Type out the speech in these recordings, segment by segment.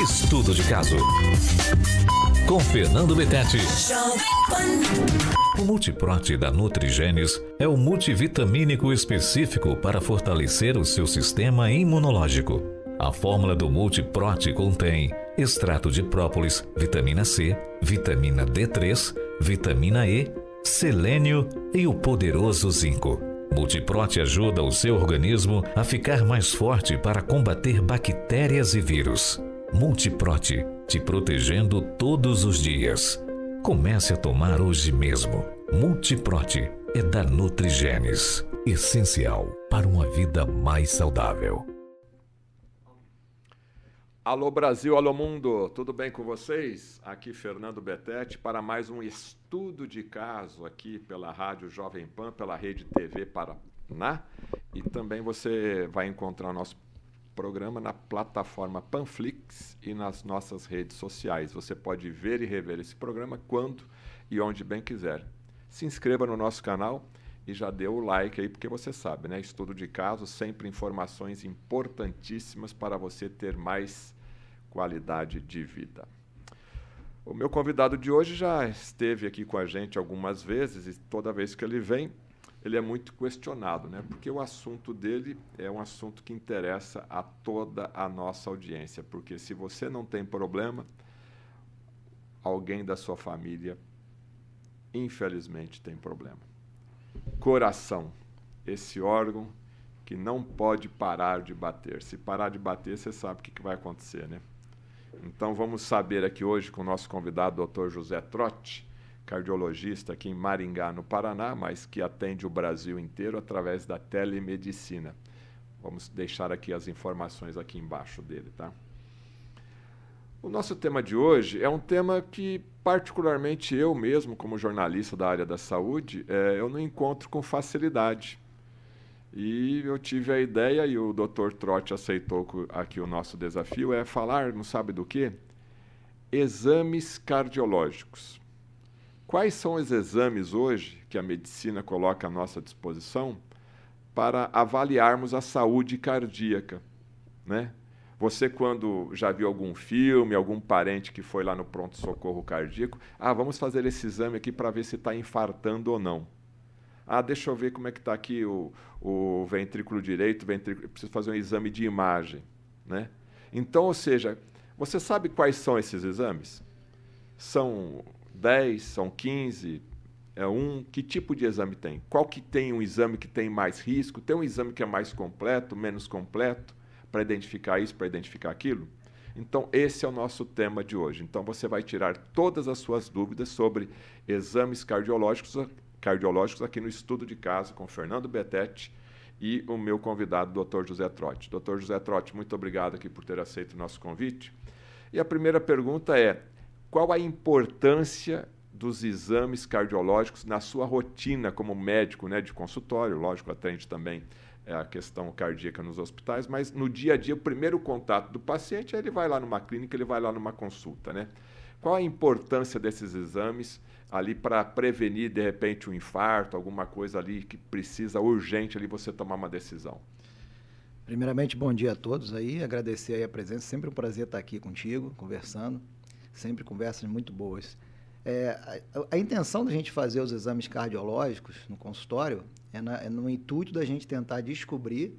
Estudo de caso. Com Fernando Betete. O Multiprote da Nutrigenes é o multivitamínico específico para fortalecer o seu sistema imunológico. A fórmula do Multiprote contém extrato de própolis, vitamina C, vitamina D3, vitamina E, selênio e o poderoso zinco. Multiprote ajuda o seu organismo a ficar mais forte para combater bactérias e vírus. Multiprote, te protegendo todos os dias. Comece a tomar hoje mesmo. Multiprote é da Nutrigenes, essencial para uma vida mais saudável. Alô Brasil, alô mundo, tudo bem com vocês? Aqui Fernando Betete para mais um estudo de caso aqui pela Rádio Jovem Pan, pela Rede TV Paraná. E também você vai encontrar o nosso programa na plataforma Panflix e nas nossas redes sociais. Você pode ver e rever esse programa quando e onde bem quiser. Se inscreva no nosso canal e já dê o like aí, porque você sabe, né? Estudo de caso, sempre informações importantíssimas para você ter mais qualidade de vida. O meu convidado de hoje já esteve aqui com a gente algumas vezes e toda vez que ele vem, ele é muito questionado, né? Porque o assunto dele é um assunto que interessa a toda a nossa audiência, porque se você não tem problema, alguém da sua família infelizmente tem problema. Coração, esse órgão que não pode parar de bater. Se parar de bater, você sabe o que vai acontecer, né? Então vamos saber aqui hoje com o nosso convidado, Dr. José Trotti, cardiologista aqui em Maringá, no Paraná, mas que atende o Brasil inteiro através da telemedicina. Vamos deixar aqui as informações aqui embaixo dele, tá? O nosso tema de hoje é um tema que, particularmente eu mesmo, como jornalista da área da saúde, é, eu não encontro com facilidade. E eu tive a ideia, e o Dr. Trotti aceitou aqui o nosso desafio, é falar, não sabe do quê? Exames cardiológicos. Quais são os exames hoje que a medicina coloca à nossa disposição para avaliarmos a saúde cardíaca, né? Você, quando já viu algum filme, algum parente que foi lá no pronto-socorro cardíaco, ah, vamos fazer esse exame aqui para ver se está infartando ou não. Ah, deixa eu ver como é que está aqui o, o ventrículo direito, ventrículo, preciso fazer um exame de imagem. Né? Então, ou seja, você sabe quais são esses exames? São 10, são 15, é um, que tipo de exame tem? Qual que tem um exame que tem mais risco? Tem um exame que é mais completo, menos completo? para identificar isso, para identificar aquilo? Então, esse é o nosso tema de hoje. Então, você vai tirar todas as suas dúvidas sobre exames cardiológicos, cardiológicos aqui no estudo de caso com Fernando Betete e o meu convidado, Dr. José Trotti. Dr. José Trotti, muito obrigado aqui por ter aceito o nosso convite. E a primeira pergunta é: qual a importância dos exames cardiológicos na sua rotina como médico, né, de consultório? Lógico, atende também é a questão cardíaca nos hospitais, mas no dia a dia, o primeiro contato do paciente, ele vai lá numa clínica, ele vai lá numa consulta, né? Qual a importância desses exames ali para prevenir, de repente, um infarto, alguma coisa ali que precisa urgente ali você tomar uma decisão? Primeiramente, bom dia a todos aí, agradecer aí a presença, sempre um prazer estar aqui contigo, conversando, sempre conversas muito boas. É, a, a, intenção da gente fazer os exames cardiológicos no consultório é, na, é no intuito da gente tentar descobrir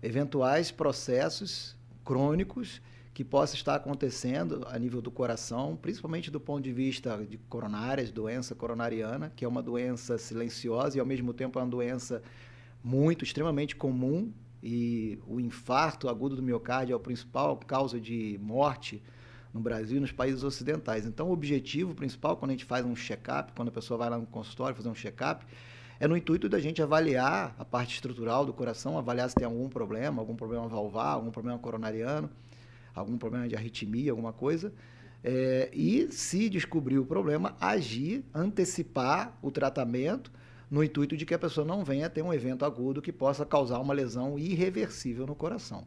eventuais processos crônicos que possa estar acontecendo a nível do coração, principalmente do ponto de vista de coronárias, doença coronariana, que é uma doença silenciosa e ao mesmo tempo é uma doença muito extremamente comum e o infarto agudo do miocárdio é a principal causa de morte no Brasil e nos países ocidentais. Então, o objetivo principal, quando a gente faz um check-up, quando a pessoa vai lá no consultório fazer um check-up, é no intuito da gente avaliar a parte estrutural do coração, avaliar se tem algum problema, algum problema valvar, algum problema coronariano, algum problema de arritmia, alguma coisa. É, e, se descobrir o problema, agir, antecipar o tratamento no intuito de que a pessoa não venha ter um evento agudo que possa causar uma lesão irreversível no coração.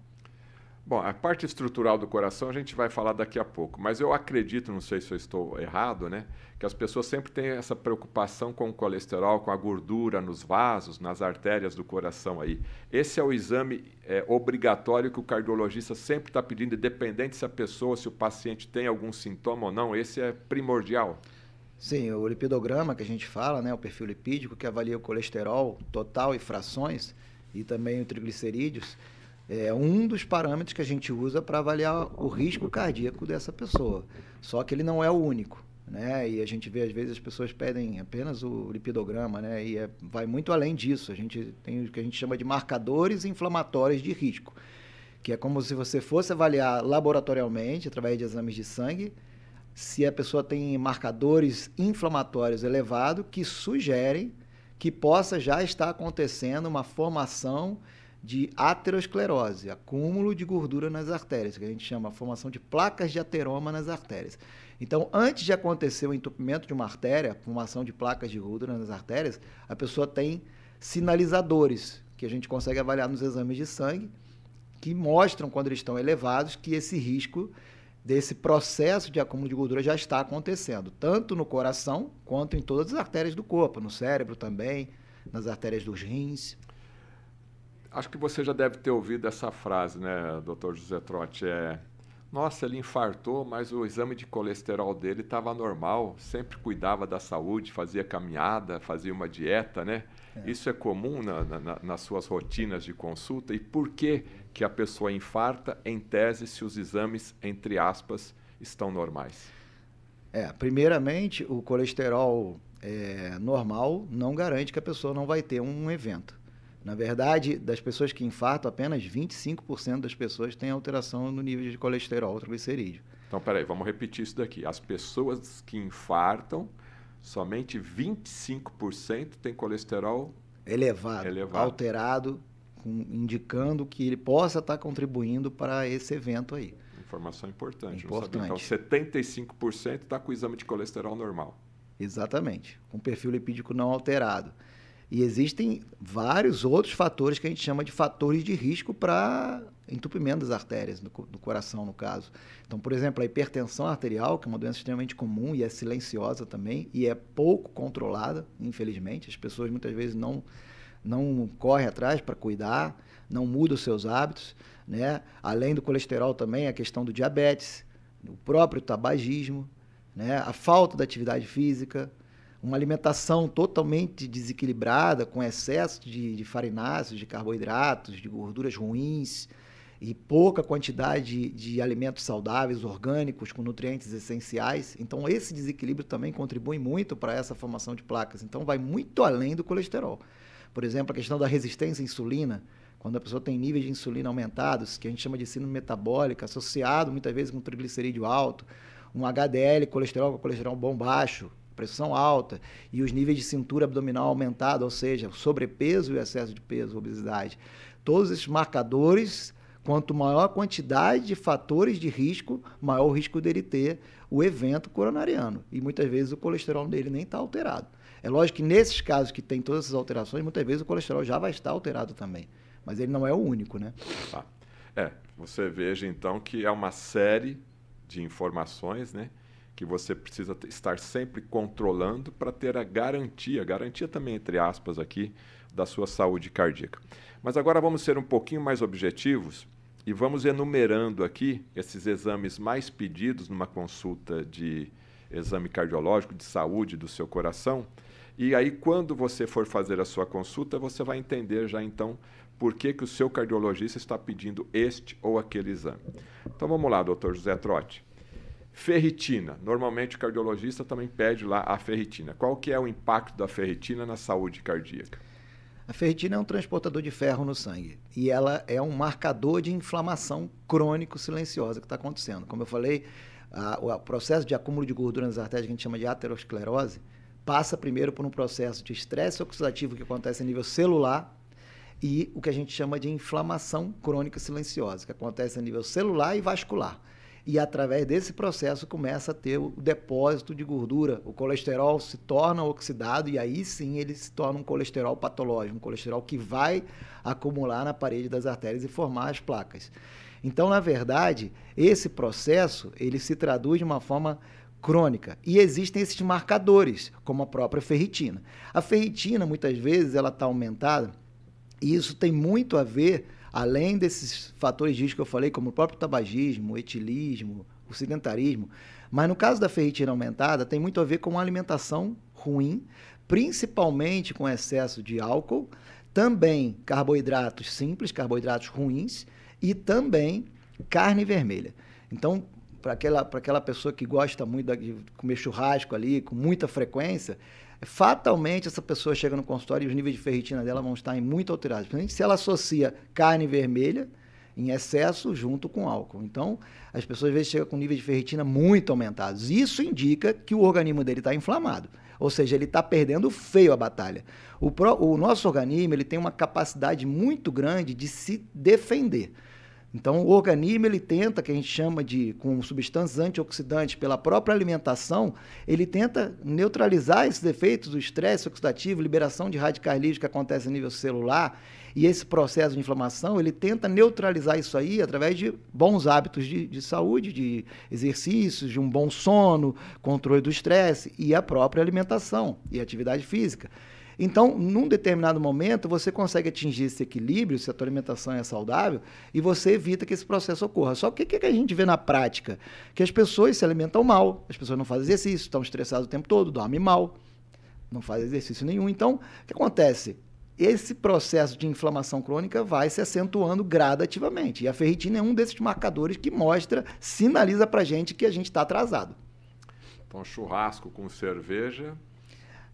Bom, a parte estrutural do coração a gente vai falar daqui a pouco, mas eu acredito, não sei se eu estou errado, né, que as pessoas sempre têm essa preocupação com o colesterol, com a gordura nos vasos, nas artérias do coração aí. Esse é o exame é, obrigatório que o cardiologista sempre está pedindo, independente se a pessoa, se o paciente tem algum sintoma ou não, esse é primordial. Sim, o lipidograma que a gente fala, né, o perfil lipídico que avalia o colesterol total e frações e também o triglicerídeos, é um dos parâmetros que a gente usa para avaliar o risco cardíaco dessa pessoa. Só que ele não é o único. Né? E a gente vê, às vezes, as pessoas pedem apenas o lipidograma, né? E é, vai muito além disso. A gente tem o que a gente chama de marcadores inflamatórios de risco, que é como se você fosse avaliar laboratorialmente, através de exames de sangue, se a pessoa tem marcadores inflamatórios elevados que sugerem que possa já estar acontecendo uma formação de aterosclerose, acúmulo de gordura nas artérias, que a gente chama formação de placas de ateroma nas artérias. Então, antes de acontecer o entupimento de uma artéria, formação de placas de gordura nas artérias, a pessoa tem sinalizadores que a gente consegue avaliar nos exames de sangue, que mostram quando eles estão elevados que esse risco desse processo de acúmulo de gordura já está acontecendo, tanto no coração quanto em todas as artérias do corpo, no cérebro também, nas artérias dos rins. Acho que você já deve ter ouvido essa frase, né, doutor José Trotti? É, nossa, ele infartou, mas o exame de colesterol dele estava normal, sempre cuidava da saúde, fazia caminhada, fazia uma dieta, né? É. Isso é comum na, na, nas suas rotinas de consulta? E por que, que a pessoa infarta, em tese, se os exames, entre aspas, estão normais? É, primeiramente, o colesterol é, normal não garante que a pessoa não vai ter um evento. Na verdade, das pessoas que infartam, apenas 25% das pessoas têm alteração no nível de colesterol, triglicerídeo. Então, peraí, vamos repetir isso daqui. As pessoas que infartam, somente 25% têm colesterol elevado, elevado. alterado, com, indicando que ele possa estar contribuindo para esse evento aí. Informação importante. importante. Então, 75% está com o exame de colesterol normal. Exatamente, com perfil lipídico não alterado. E existem vários outros fatores que a gente chama de fatores de risco para entupimento das artérias, do, coração, no caso. Então, por exemplo, a hipertensão arterial, que é uma doença extremamente comum e é silenciosa também, e é pouco controlada, infelizmente. As pessoas muitas vezes não, não correm atrás para cuidar, não mudam os seus hábitos. Né? Além do colesterol também, a questão do diabetes, o próprio tabagismo, né? a falta da atividade física, uma alimentação totalmente desequilibrada, com excesso de, de farináceos, de carboidratos, de gorduras ruins e pouca quantidade de, alimentos saudáveis, orgânicos, com nutrientes essenciais. Então, esse desequilíbrio também contribui muito para essa formação de placas. Então, vai muito além do colesterol. Por exemplo, a questão da resistência à insulina, quando a pessoa tem níveis de insulina aumentados, que a gente chama de síndrome metabólica, associado muitas vezes com triglicerídeo alto, um HDL, colesterol, colesterol bom baixo, pressão alta e os níveis de cintura abdominal aumentado, ou seja, sobrepeso e excesso de peso, obesidade. Todos esses marcadores, quanto maior a quantidade de fatores de risco, maior o risco dele ter o evento coronariano. E muitas vezes o colesterol dele nem está alterado. É lógico que nesses casos que tem todas essas alterações, muitas vezes o colesterol já vai estar alterado também. Mas ele não é o único, né? Tá. É, você veja então que é uma série de informações, né? Que você precisa estar sempre controlando para ter a garantia, garantia também entre aspas aqui, da sua saúde cardíaca. Mas agora vamos ser um pouquinho mais objetivos e vamos enumerando aqui esses exames mais pedidos numa consulta de exame cardiológico de saúde do seu coração. E aí, quando você for fazer a sua consulta, você vai entender já então por que, que o seu cardiologista está pedindo este ou aquele exame. Então vamos lá, doutor José Trotti. Ferritina. Normalmente o cardiologista também pede lá a ferritina. Qual que é o impacto da ferritina na saúde cardíaca? A ferritina é um transportador de ferro no sangue e ela é um marcador de inflamação crônico silenciosa que está acontecendo. Como eu falei, a, o processo de acúmulo de gordura nas artérias, que a gente chama de aterosclerose, passa primeiro por um processo de estresse oxidativo que acontece a nível celular e o que a gente chama de inflamação crônica silenciosa, que acontece a nível celular e vascular. E através desse processo começa a ter o depósito de gordura. O colesterol se torna oxidado e aí sim ele se torna um colesterol patológico, um colesterol que vai acumular na parede das artérias e formar as placas. Então, na verdade, esse processo ele se traduz de uma forma crônica e existem esses marcadores, como a própria ferritina. A ferritina muitas vezes ela está aumentada e isso tem muito a ver além desses fatores de risco que eu falei, como o próprio tabagismo, o etilismo, o sedentarismo, mas no caso da ferritina aumentada, tem muito a ver com uma alimentação ruim, principalmente com excesso de álcool, também carboidratos simples, carboidratos ruins e também carne vermelha. Então, para aquela, aquela pessoa que gosta muito de comer churrasco ali com muita frequência, fatalmente essa pessoa chega no consultório e os níveis de ferritina dela vão estar em muito alterados. Principalmente se ela associa carne vermelha em excesso junto com álcool. Então, as pessoas às vezes chegam com níveis de ferritina muito aumentados. Isso indica que o organismo dele está inflamado. Ou seja, ele está perdendo feio a batalha. O, pro, o nosso organismo ele tem uma capacidade muito grande de se defender. Então, o organismo ele tenta, que a gente chama de com substâncias antioxidantes pela própria alimentação, ele tenta neutralizar esses efeitos do estresse oxidativo, liberação de radicais livres que acontece a nível celular, e esse processo de inflamação, ele tenta neutralizar isso aí através de bons hábitos de, de saúde, de exercícios, de um bom sono, controle do estresse e a própria alimentação e atividade física. Então, num determinado momento, você consegue atingir esse equilíbrio, se a tua alimentação é saudável, e você evita que esse processo ocorra. Só que o que, a gente vê na prática? Que as pessoas se alimentam mal, as pessoas não fazem exercício, estão estressadas o tempo todo, dormem mal, não fazem exercício nenhum. Então, o que acontece? Esse processo de inflamação crônica vai se acentuando gradativamente. E a ferritina é um desses marcadores que mostra, sinaliza para gente que a gente está atrasado. Então, churrasco com cerveja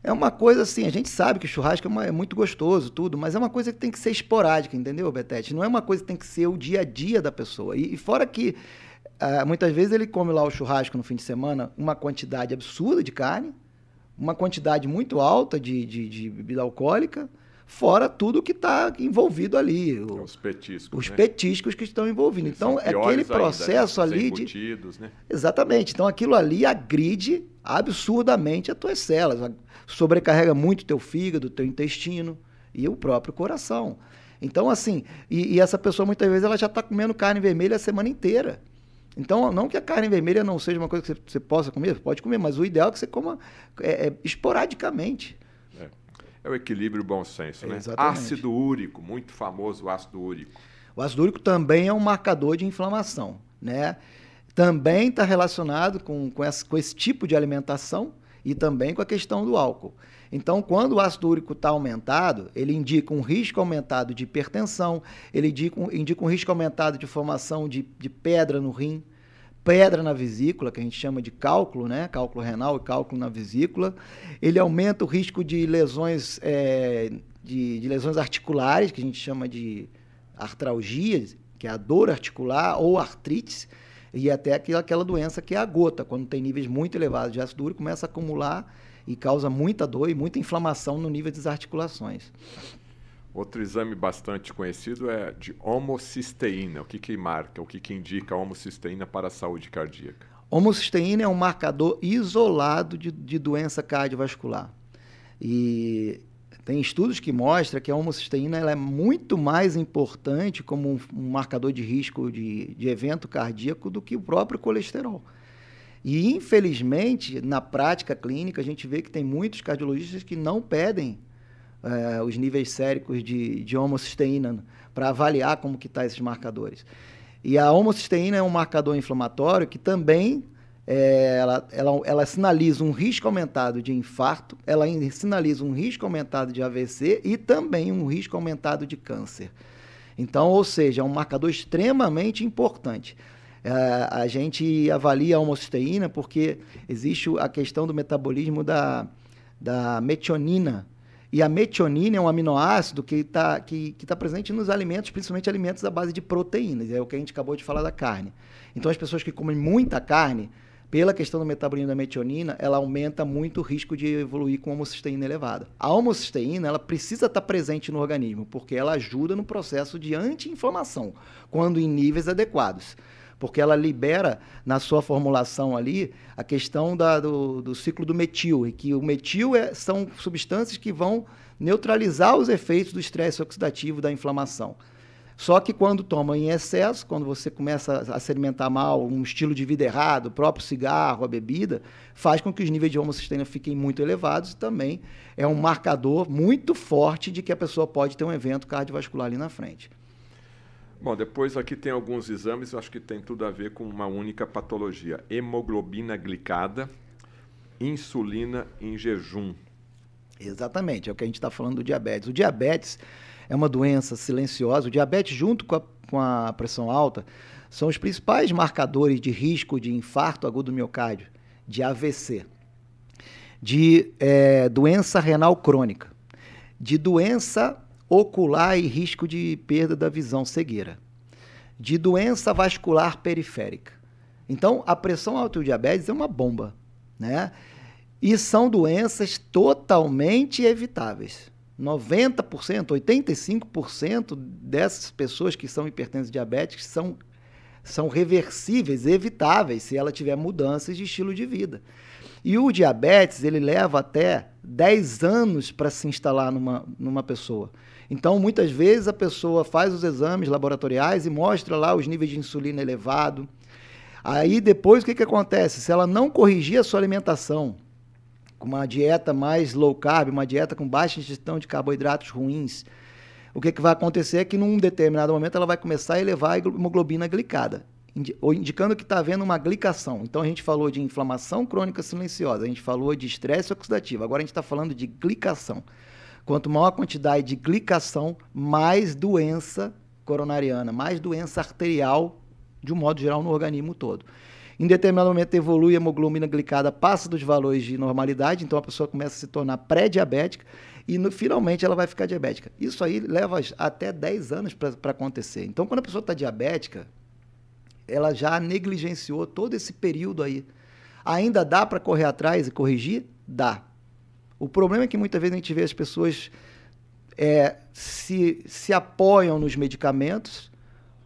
é uma coisa assim, a gente sabe que churrasco é, uma, é, muito gostoso, tudo, mas é uma coisa que tem que ser esporádica, entendeu, Betete? Não é uma coisa que tem que ser o dia a dia da pessoa. E, e fora que uh, muitas vezes ele come lá o churrasco no fim de semana, uma quantidade absurda de carne, uma quantidade muito alta de, de, de bebida alcoólica, fora tudo que está envolvido ali. O, os petiscos. Os né? petiscos que estão envolvidos. então, é aquele processo ainda, ali de. Né? Exatamente. Então, aquilo ali agride absurdamente as tuas células sobrecarrega muito teu fígado, teu intestino e o próprio coração. Então, assim, e, e essa pessoa muitas vezes ela já está comendo carne vermelha a semana inteira. Então, não que a carne vermelha não seja uma coisa que você, você possa comer, pode comer, mas o ideal é que você coma é, é, esporadicamente. É. o equilíbrio bom senso, né? Exatamente. Ácido úrico, muito famoso o ácido úrico. O ácido úrico também é um marcador de inflamação, né? Também está relacionado com, com, essa, com esse tipo de alimentação e também com a questão do álcool. Então, quando o ácido úrico está aumentado, ele indica um risco aumentado de hipertensão, ele indica um, indica um risco aumentado de formação de, de pedra no rim, pedra na vesícula, que a gente chama de cálculo, né? Cálculo renal e cálculo na vesícula. Ele aumenta o risco de lesões, é, de, de, lesões articulares, que a gente chama de artralgia, que é a dor articular, ou artrites e até aquela, aquela doença que é a gota, quando tem níveis muito elevados de ácido úrico, começa a acumular e causa muita dor e muita inflamação no nível das articulações. Outro exame bastante conhecido é de homocisteína. O que, que marca, o que, que indica a homocisteína para a saúde cardíaca? Homocisteína é um marcador isolado de, de doença cardiovascular. E tem estudos que mostram que a homocisteína é muito mais importante como um, um marcador de risco de, de evento cardíaco do que o próprio colesterol. E, infelizmente, na prática clínica, a gente vê que tem muitos cardiologistas que não pedem é, os níveis séricos de, de homocisteína para avaliar como que tá esses marcadores. E a homocisteína é um marcador inflamatório que também é, ela, ela, ela sinaliza um risco aumentado de infarto, ela sinaliza um risco aumentado de AVC e também um risco aumentado de câncer. Então, ou seja, é um marcador extremamente importante. É, a gente avalia a homocisteína porque existe a questão do metabolismo da, da metionina. E a metionina é um aminoácido que está que, que tá presente nos alimentos, principalmente alimentos à base de proteínas. É o que a gente acabou de falar da carne. Então, as pessoas que comem muita carne, pela questão do metabolismo da metionina, ela aumenta muito o risco de evoluir com homocisteína elevada. A homocisteína, ela precisa estar presente no organismo, porque ela ajuda no processo de anti-inflamação, quando em níveis adequados. Porque ela libera na sua formulação ali a questão da, do, do, ciclo do metil, e que o metil é, são substâncias que vão neutralizar os efeitos do estresse oxidativo da inflamação. Só que quando toma em excesso, quando você começa a se alimentar mal, um estilo de vida errado, o próprio cigarro, a bebida, faz com que os níveis de homocisteína fiquem muito elevados e também é um marcador muito forte de que a pessoa pode ter um evento cardiovascular ali na frente. Bom, depois aqui tem alguns exames, acho que tem tudo a ver com uma única patologia: hemoglobina glicada, insulina em jejum. Exatamente, é o que a gente está falando do diabetes. O diabetes é uma doença silenciosa. O diabetes, junto com a, com a pressão alta, são os principais marcadores de risco de infarto agudo do miocárdio, de AVC, de é, doença renal crônica, de doença ocular e risco de perda da visão, cegueira, de doença vascular periférica. Então, a pressão alta e o diabetes é uma bomba, né? E são doenças totalmente evitáveis. 90%, 85% dessas pessoas que são hipertensas diabéticas são, são reversíveis, evitáveis, se ela tiver mudanças de estilo de vida. E o diabetes, ele leva até 10 anos para se instalar numa, numa pessoa. Então, muitas vezes, a pessoa faz os exames laboratoriais e mostra lá os níveis de insulina elevado. Aí, depois, o que, que acontece? Se ela não corrigir a sua alimentação, com uma dieta mais low carb, uma dieta com baixa ingestão de carboidratos ruins, o que, que vai acontecer é que num determinado momento ela vai começar a elevar a hemoglobina glicada, indicando que está havendo uma glicação. Então a gente falou de inflamação crônica silenciosa, a gente falou de estresse oxidativo, agora a gente está falando de glicação. Quanto maior a quantidade de glicação, mais doença coronariana, mais doença arterial, de um modo geral, no organismo todo. Em determinado momento evolui a hemoglobina glicada, passa dos valores de normalidade, então a pessoa começa a se tornar pré-diabética e no, finalmente ela vai ficar diabética. Isso aí leva até 10 anos para acontecer. Então, quando a pessoa está diabética, ela já negligenciou todo esse período aí. Ainda dá para correr atrás e corrigir? Dá. O problema é que muitas vezes a gente vê as pessoas é, se, se apoiam nos medicamentos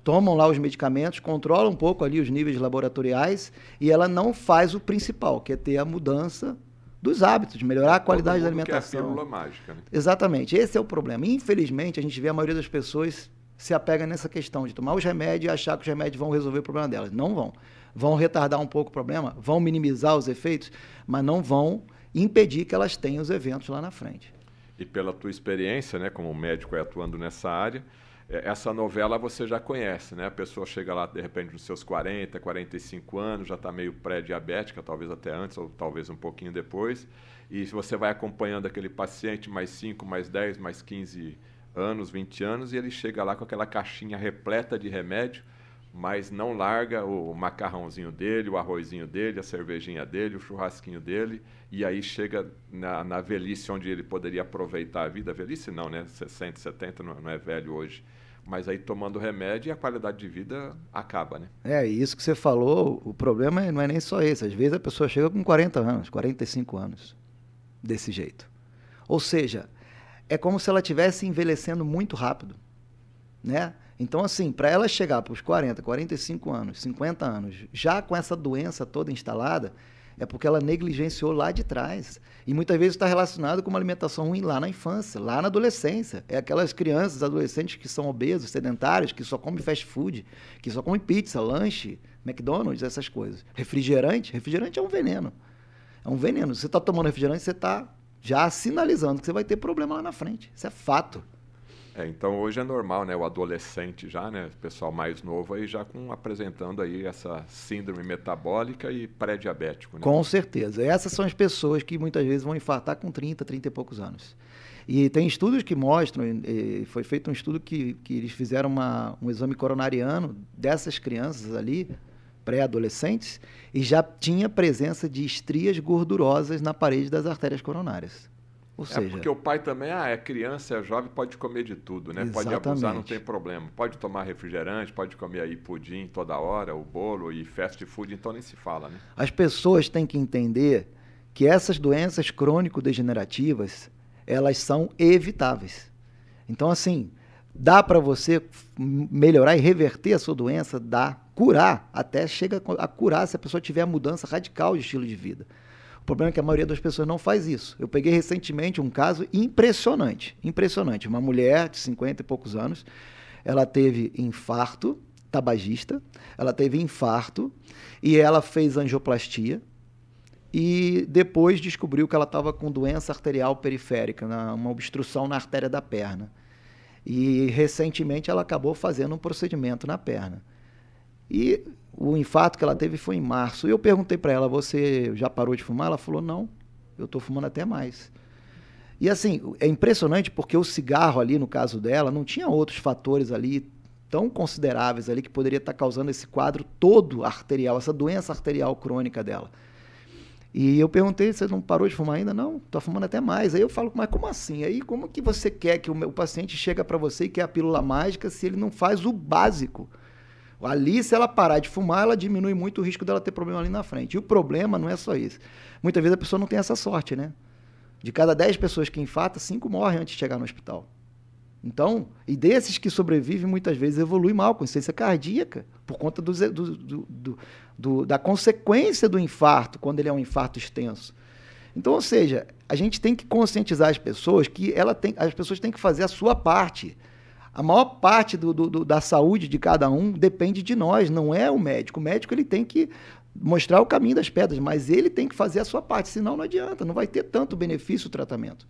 tomam lá os medicamentos, controlam um pouco ali os níveis laboratoriais e ela não faz o principal, que é ter a mudança dos hábitos, melhorar a qualidade da alimentação. Que é a pílula mágica, né? Exatamente, esse é o problema. Infelizmente, a gente vê a maioria das pessoas se apega nessa questão de tomar os remédios e achar que os remédios vão resolver o problema delas. Não vão. Vão retardar um pouco o problema, vão minimizar os efeitos, mas não vão impedir que elas tenham os eventos lá na frente. E pela tua experiência, né, como médico atuando nessa área, é, essa novela você já conhece, né? A pessoa chega lá, de repente, nos seus 40, 45 anos, já está meio pré-diabética, talvez até antes, ou talvez um pouquinho depois. E você vai acompanhando aquele paciente mais 5, mais 10, mais 15 anos, 20 anos, e ele chega lá com aquela caixinha repleta de remédio, mas não larga o macarrãozinho dele, o arrozinho dele, a cervejinha dele, o churrasquinho dele, e aí chega na, na velhice onde ele poderia aproveitar a vida. Velhice não, né? 60, 70 não, não é velho hoje mas aí tomando remédio e a qualidade de vida acaba, né? É, isso que você falou, o problema não é nem só esse. Às vezes a pessoa chega com 40 anos, 45 anos, desse jeito. Ou seja, é como se ela estivesse envelhecendo muito rápido, né? Então, assim, para ela chegar para os 40, 45 anos, 50 anos, já com essa doença toda instalada, é porque ela negligenciou lá de trás. E muitas vezes está relacionado com uma alimentação ruim lá na infância, lá na adolescência. É aquelas crianças, adolescentes que são obesos, sedentários, que só comem fast food, que só comem pizza, lanche, McDonald's, essas coisas. Refrigerante, refrigerante é um veneno. É um veneno. Você está tomando refrigerante, você está já sinalizando que você vai ter problema lá na frente. Isso é fato. É, então hoje é normal, né? O adolescente já, né? O pessoal mais novo aí já com, apresentando aí essa síndrome metabólica e pré-diabético. Né? Com certeza. Essas são as pessoas que muitas vezes vão infartar com 30, 30 e poucos anos. E tem estudos que mostram, foi feito um estudo que, que eles fizeram uma, um exame coronariano dessas crianças ali, pré-adolescentes, e já tinha presença de estrias gordurosas na parede das artérias coronárias. Ou é seja, porque o pai também, ah, é criança, é jovem, pode comer de tudo, né? Exatamente. Pode abusar, não tem problema. Pode tomar refrigerante, pode comer aí pudim toda hora, o bolo e fast food, então nem se fala, né? As pessoas têm que entender que essas doenças crônico-degenerativas, elas são evitáveis. Então, assim, Dá para você melhorar e reverter a sua doença? Dá. Curar, até chega a curar se a pessoa tiver a mudança radical de estilo de vida. Problema é que a maioria das pessoas não faz isso. Eu peguei recentemente um caso impressionante, impressionante. Uma mulher de 50 e poucos anos, ela teve infarto, tabagista, ela teve infarto e ela fez angioplastia e depois descobriu que ela estava com doença arterial periférica, uma obstrução na artéria da perna. E recentemente ela acabou fazendo um procedimento na perna. E o infarto que ela teve foi em março. E eu perguntei para ela: Você já parou de fumar? Ela falou: Não, eu estou fumando até mais. E assim, é impressionante porque o cigarro ali, no caso dela, não tinha outros fatores ali tão consideráveis ali que poderia estar causando esse quadro todo arterial, essa doença arterial crônica dela. E eu perguntei, você não parou de fumar ainda? Não, estou fumando até mais. Aí eu falo, mas como assim? Aí como que você quer que o, meu, o paciente chega para você e quer a pílula mágica se ele não faz o básico? Ali, se ela parar de fumar, ela diminui muito o risco dela ter problema ali na frente. E o problema não é só isso. Muitas vezes a pessoa não tem essa sorte, né? De cada 10 pessoas que infartam, 5 morrem antes de chegar no hospital. Então, e desses que sobrevivem, muitas vezes evolui mal, com insuficiência cardíaca, por conta do, do, do, do, da consequência do infarto, quando ele é um infarto extenso. Então, ou seja, a gente tem que conscientizar as pessoas que ela tem, as pessoas têm que fazer a sua parte. A maior parte do, do, da saúde de cada um depende de nós, não é o médico. O médico ele tem que mostrar o caminho das pedras, mas ele tem que fazer a sua parte, senão não adianta, não vai ter tanto benefício o tratamento.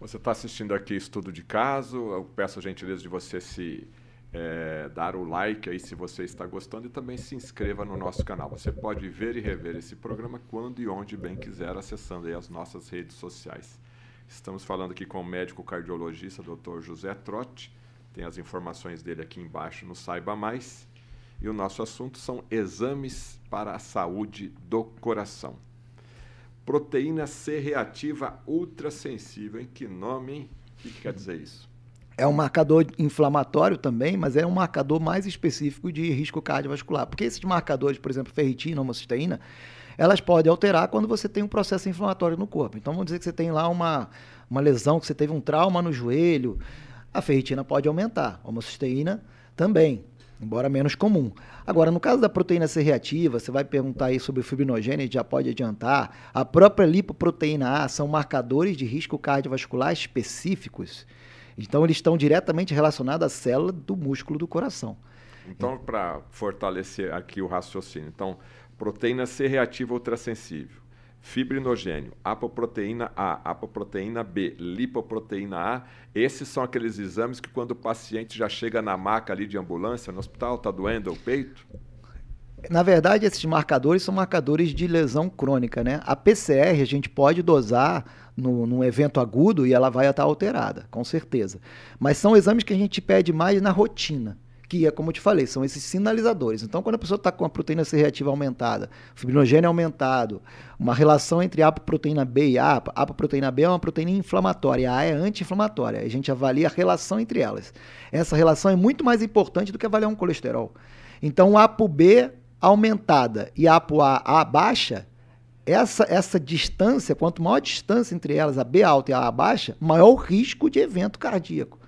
Você está assistindo aqui estudo de caso. Eu peço a gentileza de você se é, dar o like aí se você está gostando e também se inscreva no nosso canal. Você pode ver e rever esse programa quando e onde bem quiser, acessando aí as nossas redes sociais. Estamos falando aqui com o médico cardiologista Dr. José Trotti. Tem as informações dele aqui embaixo no Saiba Mais. E o nosso assunto são exames para a saúde do coração. Proteína C reativa ultrassensível. Em que nome, hein? O que, que quer dizer isso? É um marcador inflamatório também, mas é um marcador mais específico de risco cardiovascular. Porque esses marcadores, por exemplo, ferritina, homocisteína, elas podem alterar quando você tem um processo inflamatório no corpo. Então, vamos dizer que você tem lá uma, uma lesão, que você teve um trauma no joelho, a ferritina pode aumentar, a homocisteína também embora menos comum. Agora, no caso da proteína C reativa, você vai perguntar aí sobre o fibrinogênese, já pode adiantar. A própria lipoproteína A são marcadores de risco cardiovascular específicos. Então, eles estão diretamente relacionados à célula do músculo do coração. Então, para fortalecer aqui o raciocínio, então, proteína C reativa ultrassensível fibrinogênio, apoproteína A, apoproteína B, lipoproteína A. Esses são aqueles exames que quando o paciente já chega na maca ali de ambulância no hospital, está doendo o peito? Na verdade, esses marcadores são marcadores de lesão crônica, né? A PCR a gente pode dosar no, num evento agudo e ela vai estar alterada, com certeza. Mas são exames que a gente pede mais na rotina que é como eu te falei, são esses sinalizadores. Então, quando a pessoa está com a proteína C reativa aumentada, fibrinogênio aumentado, uma relação entre apoproteína B e A, a apoproteína B é uma proteína inflamatória, a é anti-inflamatória. A gente avalia a relação entre elas. Essa relação é muito mais importante do que avaliar um colesterol. Então, ApoB aumentada e ApoA A baixa, essa, essa distância, quanto maior a distância entre elas, a B alta e a A baixa, maior o risco de evento cardíaco.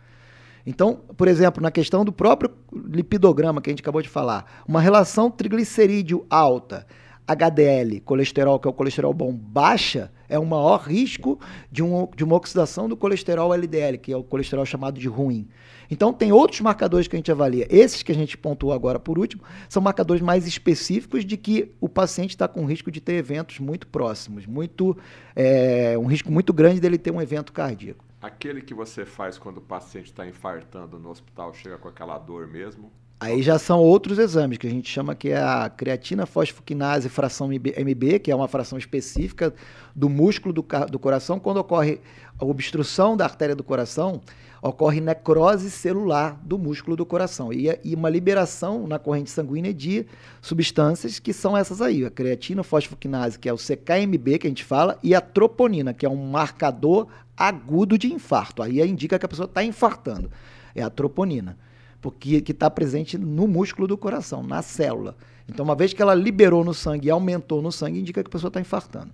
Então, por exemplo, na questão do próprio lipidograma que a gente acabou de falar, uma relação triglicerídeo alta, HDL, colesterol, que é o colesterol bom, baixa, é o maior risco de, um, de uma oxidação do colesterol LDL, que é o colesterol chamado de ruim. Então, tem outros marcadores que a gente avalia. Esses que a gente pontuou agora por último, são marcadores mais específicos de que o paciente está com risco de ter eventos muito próximos, muito, é, um risco muito grande dele ter um evento cardíaco. Aquele que você faz quando o paciente está infartando no hospital, chega com aquela dor mesmo? Aí já são outros exames, que a gente chama que é a creatina fosfoquinase fração MB, que é uma fração específica do músculo do, do coração. Quando ocorre a obstrução da artéria do coração, ocorre necrose celular do músculo do coração e, e, uma liberação na corrente sanguínea de substâncias que são essas aí, a creatina fosfoquinase, que é o CKMB que a gente fala, e a troponina, que é um marcador agudo de infarto. Aí indica que a pessoa está infartando. É a troponina, porque que está presente no músculo do coração, na célula. Então, uma vez que ela liberou no sangue e aumentou no sangue, indica que a pessoa está infartando.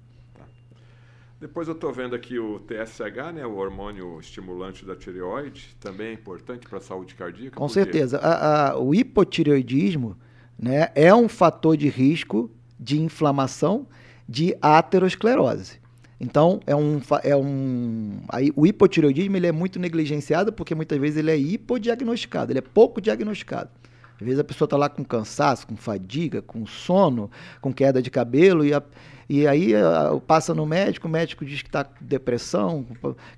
Depois eu estou vendo aqui o TSH, né, o hormônio estimulante da tireoide, também é importante para a saúde cardíaca. Com certeza. A, a, o hipotireoidismo né, é um fator de risco de inflamação de aterosclerose. Então, é um, é um aí, o hipotireoidismo ele é muito negligenciado porque muitas vezes ele é hipodiagnosticado, ele é pouco diagnosticado. Às vezes a pessoa está lá com cansaço, com fadiga, com sono, com queda de cabelo e a, e aí passa no médico, o médico diz que está com depressão,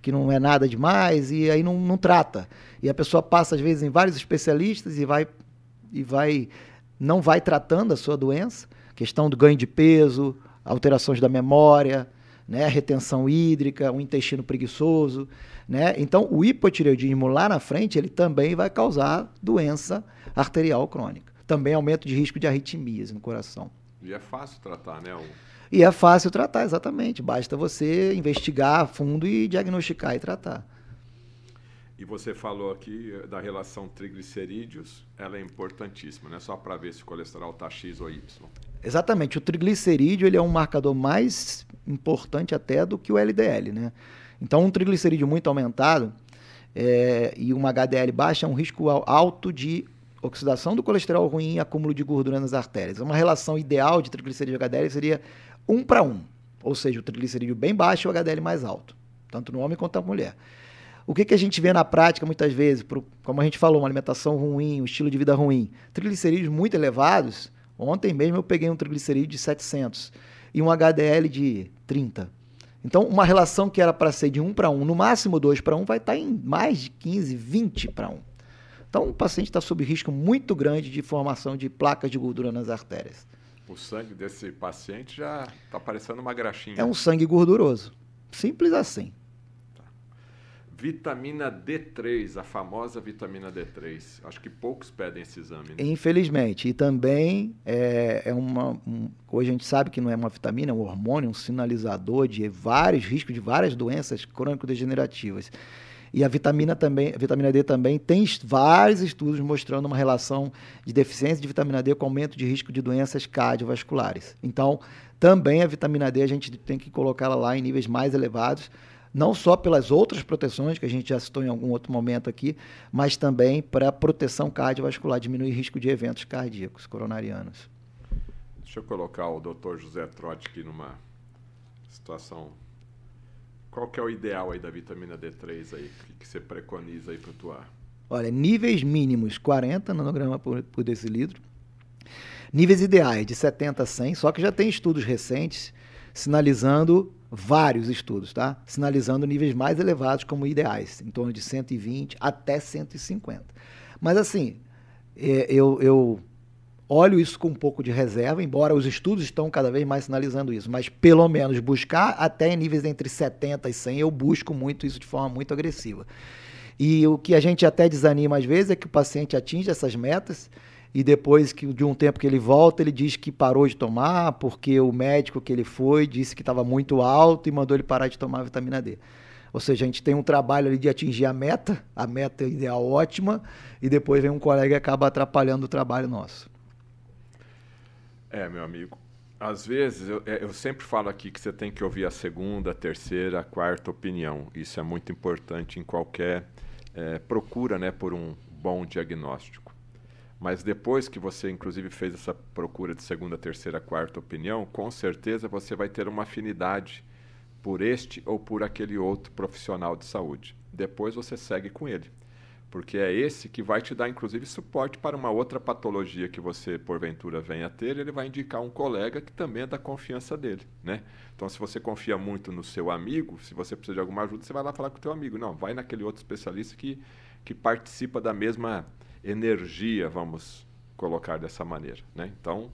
que não é nada demais, e aí não, não trata. E a pessoa passa, às vezes, em vários especialistas e vai, e vai não vai tratando a sua doença, questão do ganho de peso, alterações da memória, né, retenção hídrica, um intestino preguiçoso, né? Então, o hipotireoidismo lá na frente, ele também vai causar doença arterial crônica. Também aumento de risco de arritmias no coração. E é fácil tratar, né? O... E é fácil tratar, exatamente. Basta você investigar a fundo e diagnosticar e tratar. E você falou aqui da relação triglicerídeos, ela é importantíssima, né? Só para ver se o colesterol está X ou Y. Exatamente. O triglicerídeo ele é um marcador mais importante até do que o LDL, né? Então, um triglicerídeo muito aumentado é, e uma HDL baixa é um risco alto de oxidação do colesterol ruim e acúmulo de gordura nas artérias. Uma relação ideal de triglicerídeo e HDL seria um para um, ou seja, o triglicerídeo bem baixo e o HDL mais alto, tanto no homem quanto na mulher. O que, que a gente vê na prática muitas vezes, como a gente falou, uma alimentação ruim, um estilo de vida ruim, triglicerídeos muito elevados. Ontem mesmo eu peguei um triglicerídeo de 700 e um HDL de 30. Então, uma relação que era para ser de 1 para 1, no máximo 2 para 1, vai estar tá em mais de 15, 20 para 1. Então, o paciente está sob risco muito grande de formação de placas de gordura nas artérias. O sangue desse paciente já está parecendo uma graxinha. É um sangue gorduroso. Simples assim. Vitamina D3, a famosa vitamina D3. Acho que poucos pedem esse exame. Né? Infelizmente. E também é, é uma. Um, hoje a gente sabe que não é uma vitamina, é um hormônio, um sinalizador de vários riscos de várias doenças crônico-degenerativas. E a vitamina também, a vitamina D também tem vários estudos mostrando uma relação de deficiência de vitamina D com aumento de risco de doenças cardiovasculares. Então, também a vitamina D a gente tem que colocá-la lá em níveis mais elevados, não só pelas outras proteções que a gente já citou em algum outro momento aqui, mas também para proteção cardiovascular, diminuir risco de eventos cardíacos coronarianos. Deixa eu colocar o Dr. José Trotti aqui numa situação qual que é o ideal aí da vitamina D3 aí, que, que você preconiza aí para tua? Olha, níveis mínimos 40 nanograma por, por decilitro. Níveis ideais de 70 a 100, só que já tem estudos recentes sinalizando vários estudos, tá? Sinalizando níveis mais elevados como ideais, em torno de 120 até 150. Mas assim, é, eu, eu olho isso com um pouco de reserva, embora os estudos estão cada vez mais sinalizando isso, mas pelo menos buscar até em níveis entre 70 e 100, eu busco muito isso de forma muito agressiva. E o que a gente até desanima às vezes é que o paciente atinge essas metas e depois que de um tempo que ele volta, ele diz que parou de tomar porque o médico que ele foi disse que estava muito alto e mandou ele parar de tomar vitamina D. Ou seja, a gente tem um trabalho ali de atingir a meta, a meta ideal ótima, e depois vem um colega e acaba atrapalhando o trabalho nosso. É, meu amigo. Às vezes, eu, é, eu, sempre falo aqui que você tem que ouvir a segunda, a terceira, a quarta opinião. Isso é muito importante em qualquer é, procura né, por um bom diagnóstico. Mas depois que você, inclusive, fez essa procura de segunda, terceira, quarta opinião, com certeza você vai ter uma afinidade por este ou por aquele outro profissional de saúde. Depois você segue com ele porque é esse que vai te dar, inclusive, suporte para uma outra patologia que você, porventura, venha a ter, ele vai indicar um colega que também é da confiança dele, né? Então, se você confia muito no seu amigo, se você precisa de alguma ajuda, você vai lá falar com o teu amigo. Não, vai naquele outro especialista que, que participa da mesma energia, vamos colocar dessa maneira, né? Então,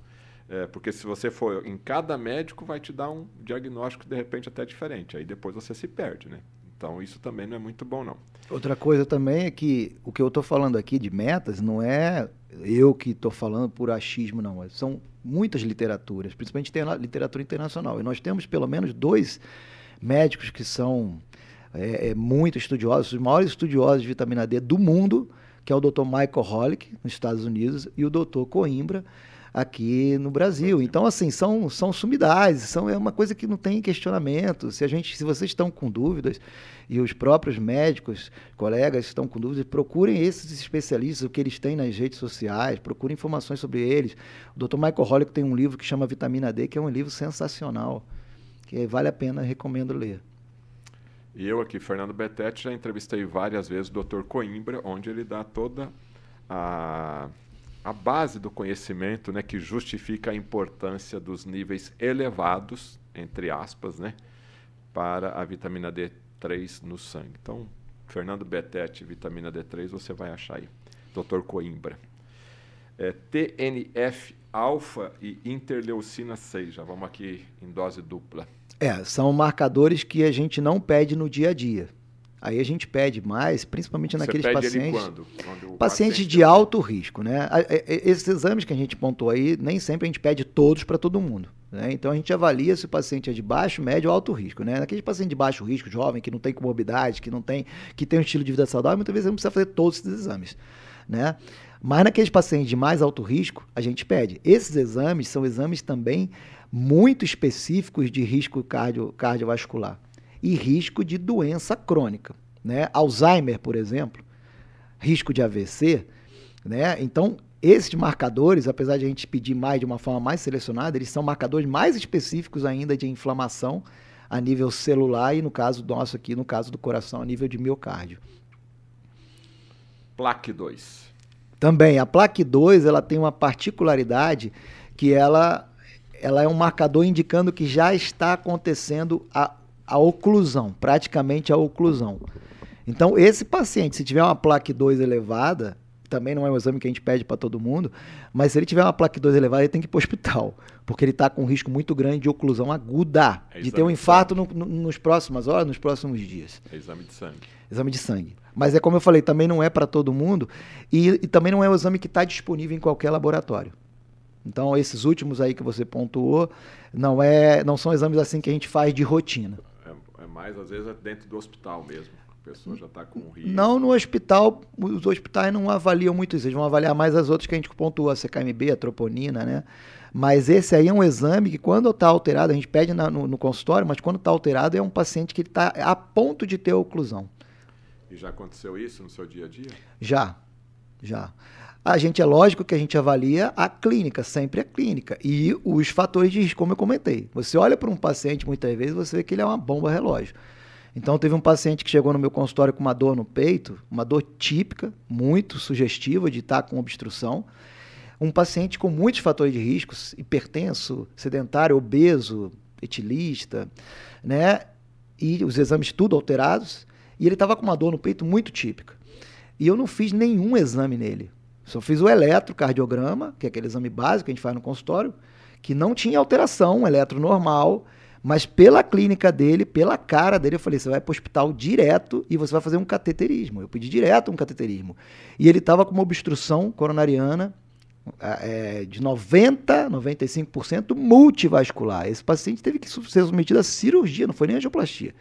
é, porque se você for em cada médico, vai te dar um diagnóstico, de repente, até diferente. Aí depois você se perde, né? Então, isso também não é muito bom, não. Outra coisa também é que o que eu estou falando aqui de metas não é eu que estou falando por achismo, não. São muitas literaturas, principalmente literatura internacional. E nós temos pelo menos dois médicos que são é, é, muito estudiosos, os maiores estudiosos de vitamina D do mundo, que é o Dr. Michael Holick, nos Estados Unidos, e o Dr. Coimbra, aqui no Brasil. Então, assim, são, são sumidades, são, é uma coisa que não tem questionamento. Se a gente, se vocês estão com dúvidas, e os próprios médicos, colegas estão com dúvidas, procurem esses especialistas, o que eles têm nas redes sociais, procurem informações sobre eles. O Dr. Michael Holick tem um livro que chama Vitamina D, que é um livro sensacional, que vale a pena, recomendo ler. Eu aqui, Fernando Betete, já entrevistei várias vezes o Dr. Coimbra, onde ele dá toda a, a base do conhecimento né, que justifica a importância dos níveis elevados, entre aspas, né, para a vitamina D3 no sangue. Então, Fernando Betete, vitamina D3, você vai achar aí. Dr. Coimbra. É, TNF alfa e interleucina 6. Já vamos aqui em dose dupla. É, são marcadores que a gente não pede no dia a dia. Aí a gente pede mais, principalmente Você naqueles pacientes. Quando? Quando Pacientes paciente de alto risco, né? Esses exames que a gente pontuou aí, nem sempre a gente pede todos para todo mundo. Né? Então a gente avalia se o paciente é de baixo, médio ou alto risco. Né? Naquele paciente de baixo risco, jovem, que não tem comorbidade, que não tem, que tem um estilo de vida saudável, muitas vezes não precisa fazer todos esses exames. Né? Mas naqueles pacientes de mais alto risco, a gente pede. Esses exames são exames também muito específicos de risco cardio, cardiovascular e risco de doença crônica. Né? Alzheimer, por exemplo, risco de AVC. Né? Então, esses marcadores, apesar de a gente pedir mais de uma forma mais selecionada, eles são marcadores mais específicos ainda de inflamação a nível celular e, no caso nosso aqui, no caso do coração, a nível de miocárdio. Plaque 2. Também, a plaque 2 ela tem uma particularidade que ela, ela é um marcador indicando que já está acontecendo a, a oclusão, praticamente a oclusão. Então, esse paciente, se tiver uma plaque 2 elevada, também não é um exame que a gente pede para todo mundo, mas se ele tiver uma plaque 2 elevada, ele tem que ir para o hospital, porque ele está com um risco muito grande de oclusão aguda, É de ter um infarto no, no, nos próximas horas, nos próximos dias É exame de sangue. exame de sangue. Mas é como eu falei, também não é para todo mundo e, e também não é um exame que está disponível em qualquer laboratório. Então esses últimos aí que você pontuou não é, não são exames assim que a gente faz de rotina. É, é mais, às vezes, é dentro do hospital mesmo. A pessoa já está com risco. Não no hospital, os hospitais não avaliam muito isso, eles vão avaliar mais as outras que a gente pontua, a CKMB, a troponina, né? Mas esse aí é um exame que quando está alterado, a gente pede na- no, no consultório, mas quando está alterado é um paciente que está a ponto de ter oclusão. E já aconteceu isso no seu dia a dia? Já, já. A gente é lógico que a gente avalia a clínica, sempre a clínica. E os fatores de risco, como eu comentei. Você olha para um paciente, muitas vezes, você vê que ele é uma bomba relógio. Então, teve um paciente que chegou no meu consultório com uma dor no peito, uma dor típica, muito sugestiva de estar com obstrução. Um paciente com muitos fatores de riscos, hipertenso, sedentário, obeso, etilista, né? E os exames tudo alterados. E ele estava com uma dor no peito muito típica. E eu não fiz nenhum exame nele. Só fiz o eletrocardiograma, que é aquele exame básico que a gente faz no consultório, que não tinha alteração, um eletro normal, mas pela clínica dele, pela cara dele, eu falei: você vai para o hospital direto e você vai fazer um cateterismo. Eu pedi direto um cateterismo. E ele estava com uma obstrução coronariana é, de 90%, 95% multivascular. Esse paciente teve que ser submetido a cirurgia, não foi nem angioplastia.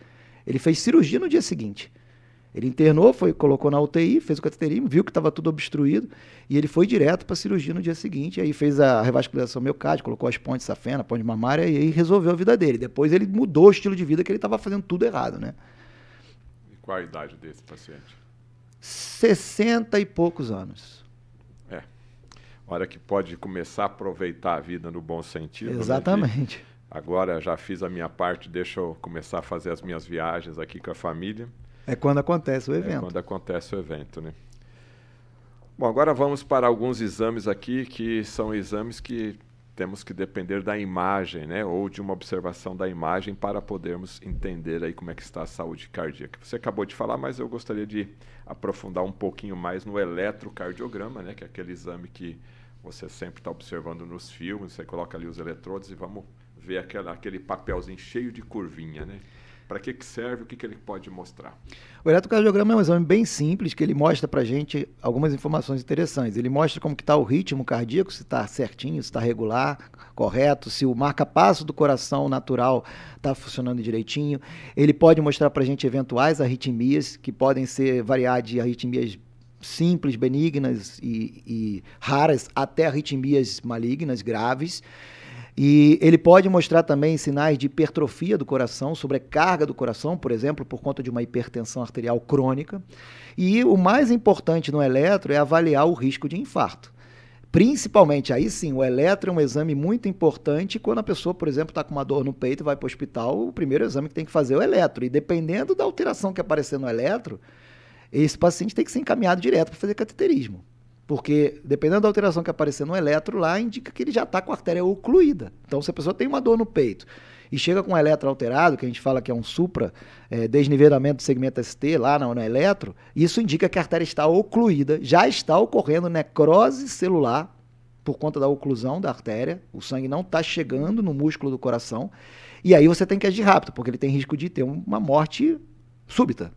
Ele fez cirurgia no dia seguinte. Ele internou, foi, colocou na UTI, fez o cateterismo, viu que estava tudo obstruído e ele foi direto para a cirurgia no dia seguinte. Aí fez a revascularização miocárdica, colocou as pontes safena, ponte mamária e aí resolveu a vida dele. Depois ele mudou o estilo de vida que ele estava fazendo tudo errado, né? E qual a idade desse paciente? 60 e poucos anos. É. Hora que pode começar a aproveitar a vida no bom sentido. né, Exatamente. Agora já fiz a minha parte, deixa eu começar a fazer as minhas viagens aqui com a família. É quando acontece o É evento. quando acontece o evento, né? Bom, agora vamos para alguns exames aqui que são exames que temos que depender da imagem, né? Ou de uma observação da imagem para podermos entender aí como é que está a saúde cardíaca. Você acabou de falar, mas eu gostaria de aprofundar um pouquinho mais no eletrocardiograma, né? Que é aquele exame que você sempre está observando nos filmes. Você coloca ali os eletrodos e vamos ver aquela, aquele papelzinho cheio de curvinha, né? Para que, que serve? O que, que ele pode mostrar? O eletrocardiograma é um exame bem simples que ele mostra pra gente algumas informações interessantes. Ele mostra como está o ritmo cardíaco, se está certinho, se está regular, correto, se o marca-passo do coração natural está funcionando direitinho. Ele pode mostrar pra gente eventuais arritmias que podem ser variar de arritmias simples, benignas e, e raras, até arritmias malignas graves. E ele pode mostrar também sinais de hipertrofia do coração, sobrecarga do coração, por exemplo, por conta de uma hipertensão arterial crônica. E o mais importante no eletro é avaliar o risco de infarto. Principalmente, aí sim, o eletro é um exame muito importante quando a pessoa, por exemplo, está com uma dor no peito e vai para o hospital, o primeiro exame que tem que fazer é o eletro. E dependendo da alteração que aparecer no eletro, esse paciente tem que ser encaminhado direto para fazer cateterismo. Porque, dependendo da alteração que aparecer no eletro lá, indica que ele já está com a artéria ocluída. Então, se a pessoa tem uma dor no peito e chega com um eletro alterado, que a gente fala que é um supra, é, desnivelamento do segmento ST lá no, no eletro, isso indica que a artéria está ocluída, já está ocorrendo necrose celular por conta da oclusão da artéria, o sangue não está chegando no músculo do coração, e aí você tem que agir rápido, porque ele tem risco de ter uma morte súbita,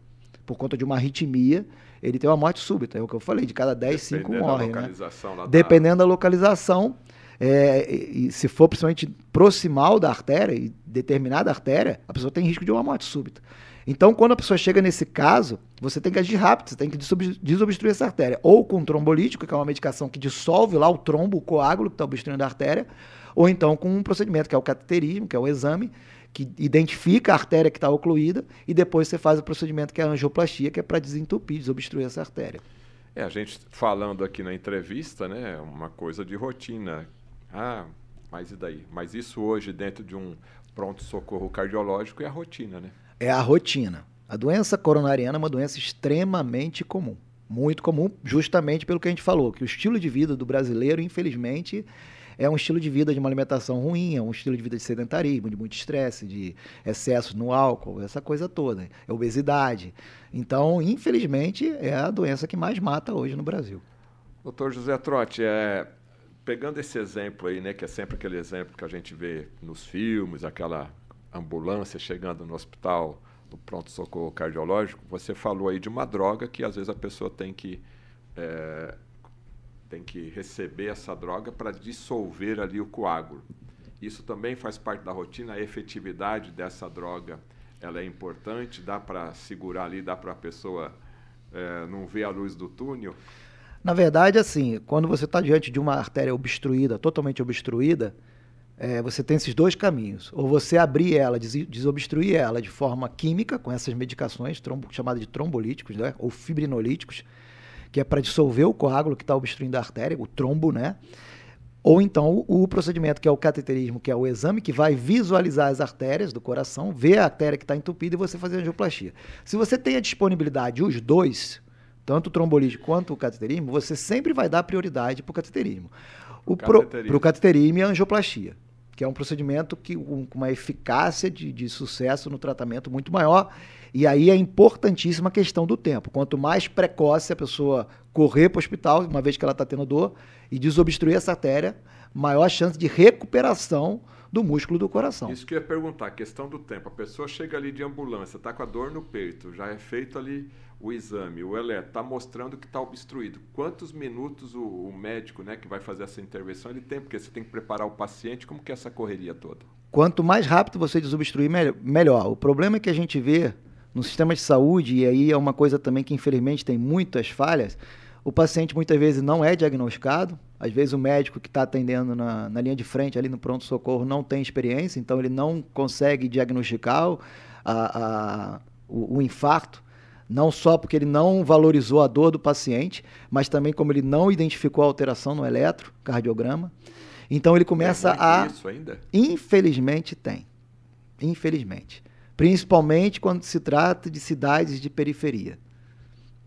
por conta de uma arritmia ele tem uma morte súbita. É o que eu falei, de cada 10, 5 morrem. Né? Dependendo da localização, é, e se for principalmente proximal da artéria, e determinada artéria, a pessoa tem risco de uma morte súbita. Então, quando a pessoa chega nesse caso, você tem que agir rápido, você tem que desobstruir essa artéria. Ou com trombolítico, que é uma medicação que dissolve lá o trombo, o coágulo que está obstruindo a artéria, ou então com um procedimento que é o cateterismo, que é o exame, que identifica a artéria que está ocluída e depois você faz o procedimento que é a angioplastia, que é para desentupir, desobstruir essa artéria. É, a gente falando aqui na entrevista, né, uma coisa de rotina. Ah, mas e daí? Mas isso hoje dentro de um pronto-socorro cardiológico é a rotina, né? É a rotina. A doença coronariana é uma doença extremamente comum. Muito comum, justamente pelo que a gente falou, que o estilo de vida do brasileiro, infelizmente, é um estilo de vida de uma alimentação ruim, é um estilo de vida de sedentarismo, de muito estresse, de excesso no álcool, essa coisa toda. É obesidade. Então, infelizmente, é a doença que mais mata hoje no Brasil. Doutor José Trotti, é, pegando esse exemplo aí, né, que é sempre aquele exemplo que a gente vê nos filmes, aquela ambulância chegando no hospital, no pronto-socorro cardiológico, você falou aí de uma droga que às vezes a pessoa tem que é, tem que receber essa droga para dissolver ali o coágulo. Isso também faz parte da rotina, a efetividade dessa droga ela é importante, dá para segurar ali, dá para a pessoa é, não ver a luz do túnel? Na verdade, assim, quando você está diante de uma artéria obstruída, totalmente obstruída, é, você tem esses dois caminhos. Ou você abrir ela, des desobstruir ela de forma química, com essas medicações chamadas de trombolíticos, né, ou fibrinolíticos, que é para dissolver o coágulo que está obstruindo a artéria, o trombo, né? Ou então o, procedimento que é o cateterismo, que é o exame que vai visualizar as artérias do coração, ver a artéria que está entupida e você fazer a angioplastia. Se você tem a disponibilidade, os dois, tanto o trombolítico quanto o cateterismo, você sempre vai dar prioridade para o cateterismo. Para o cateterismo e a angioplastia, que é um procedimento que, com uma eficácia de, de sucesso no tratamento muito maior e aí é importantíssima a questão do tempo. Quanto mais precoce a pessoa correr para o hospital, uma vez que ela está tendo dor, e desobstruir essa artéria, maior a chance de recuperação do músculo do coração. Isso que eu ia perguntar, a questão do tempo. A pessoa chega ali de ambulância, está com a dor no peito, já é feito ali o exame, o eletro, está mostrando que está obstruído. Quantos minutos o, o, médico né, que vai fazer essa intervenção ele tem? Porque você tem que preparar o paciente, como que é essa correria toda? Quanto mais rápido você desobstruir, melhor. O problema é que a gente vê no sistema de saúde, e aí é uma coisa também que infelizmente tem muitas falhas, o paciente muitas vezes não é diagnosticado, às vezes o médico que está atendendo na, na, linha de frente, ali no pronto-socorro, não tem experiência, então ele não consegue diagnosticar a, a, o, o infarto, não só porque ele não valorizou a dor do paciente, mas também como ele não identificou a alteração no eletrocardiograma. Então ele começa a. Isso ainda? Infelizmente tem. Infelizmente principalmente quando se trata de cidades de periferia,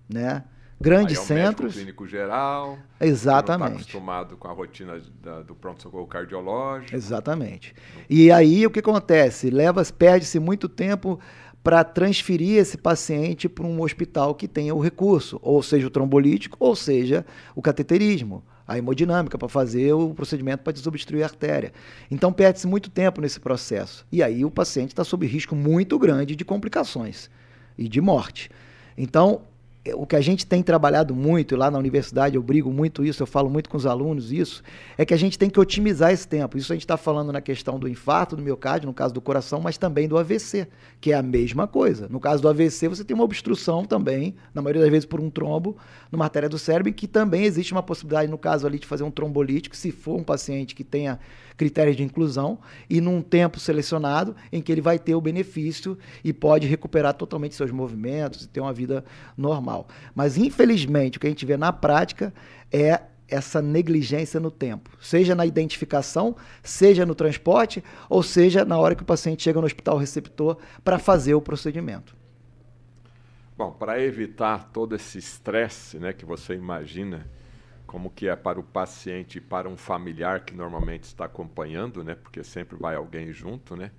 né? Grandes aí é centros. clínico geral. Tá Exatamente. Está acostumado com a rotina da, do pronto-socorro cardiológico. Exatamente. E aí o que acontece? Leva, perde-se muito tempo para transferir esse paciente para um hospital que tenha o recurso, ou seja, o trombolítico, ou seja, o cateterismo a hemodinâmica para fazer o procedimento para desobstruir a artéria. Então perde-se muito tempo nesse processo. E aí o paciente está sob risco muito grande de complicações e de morte. Então, o que a gente tem trabalhado muito, lá na universidade eu brigo muito isso, eu falo muito com os alunos isso, é que a gente tem que otimizar esse tempo. Isso a gente está falando na questão do infarto, do miocárdio, no caso do coração, mas também do AVC, que é a mesma coisa. No caso do AVC, você tem uma obstrução também, na maioria das vezes por um trombo, numa artéria do cérebro, que também existe uma possibilidade, no caso ali, de fazer um trombolítico, se for um paciente que tenha critérios de inclusão, e num tempo selecionado em que ele vai ter o benefício e pode recuperar totalmente seus movimentos e ter uma vida normal. Mas, infelizmente, o que a gente vê na prática é essa negligência no tempo, seja na identificação, seja no transporte, ou seja na hora que o paciente chega no hospital receptor para fazer o procedimento. Bom, para evitar todo esse estresse né, que você imagina, como que é para o paciente e para um familiar que normalmente está acompanhando, né, porque sempre vai alguém junto, né,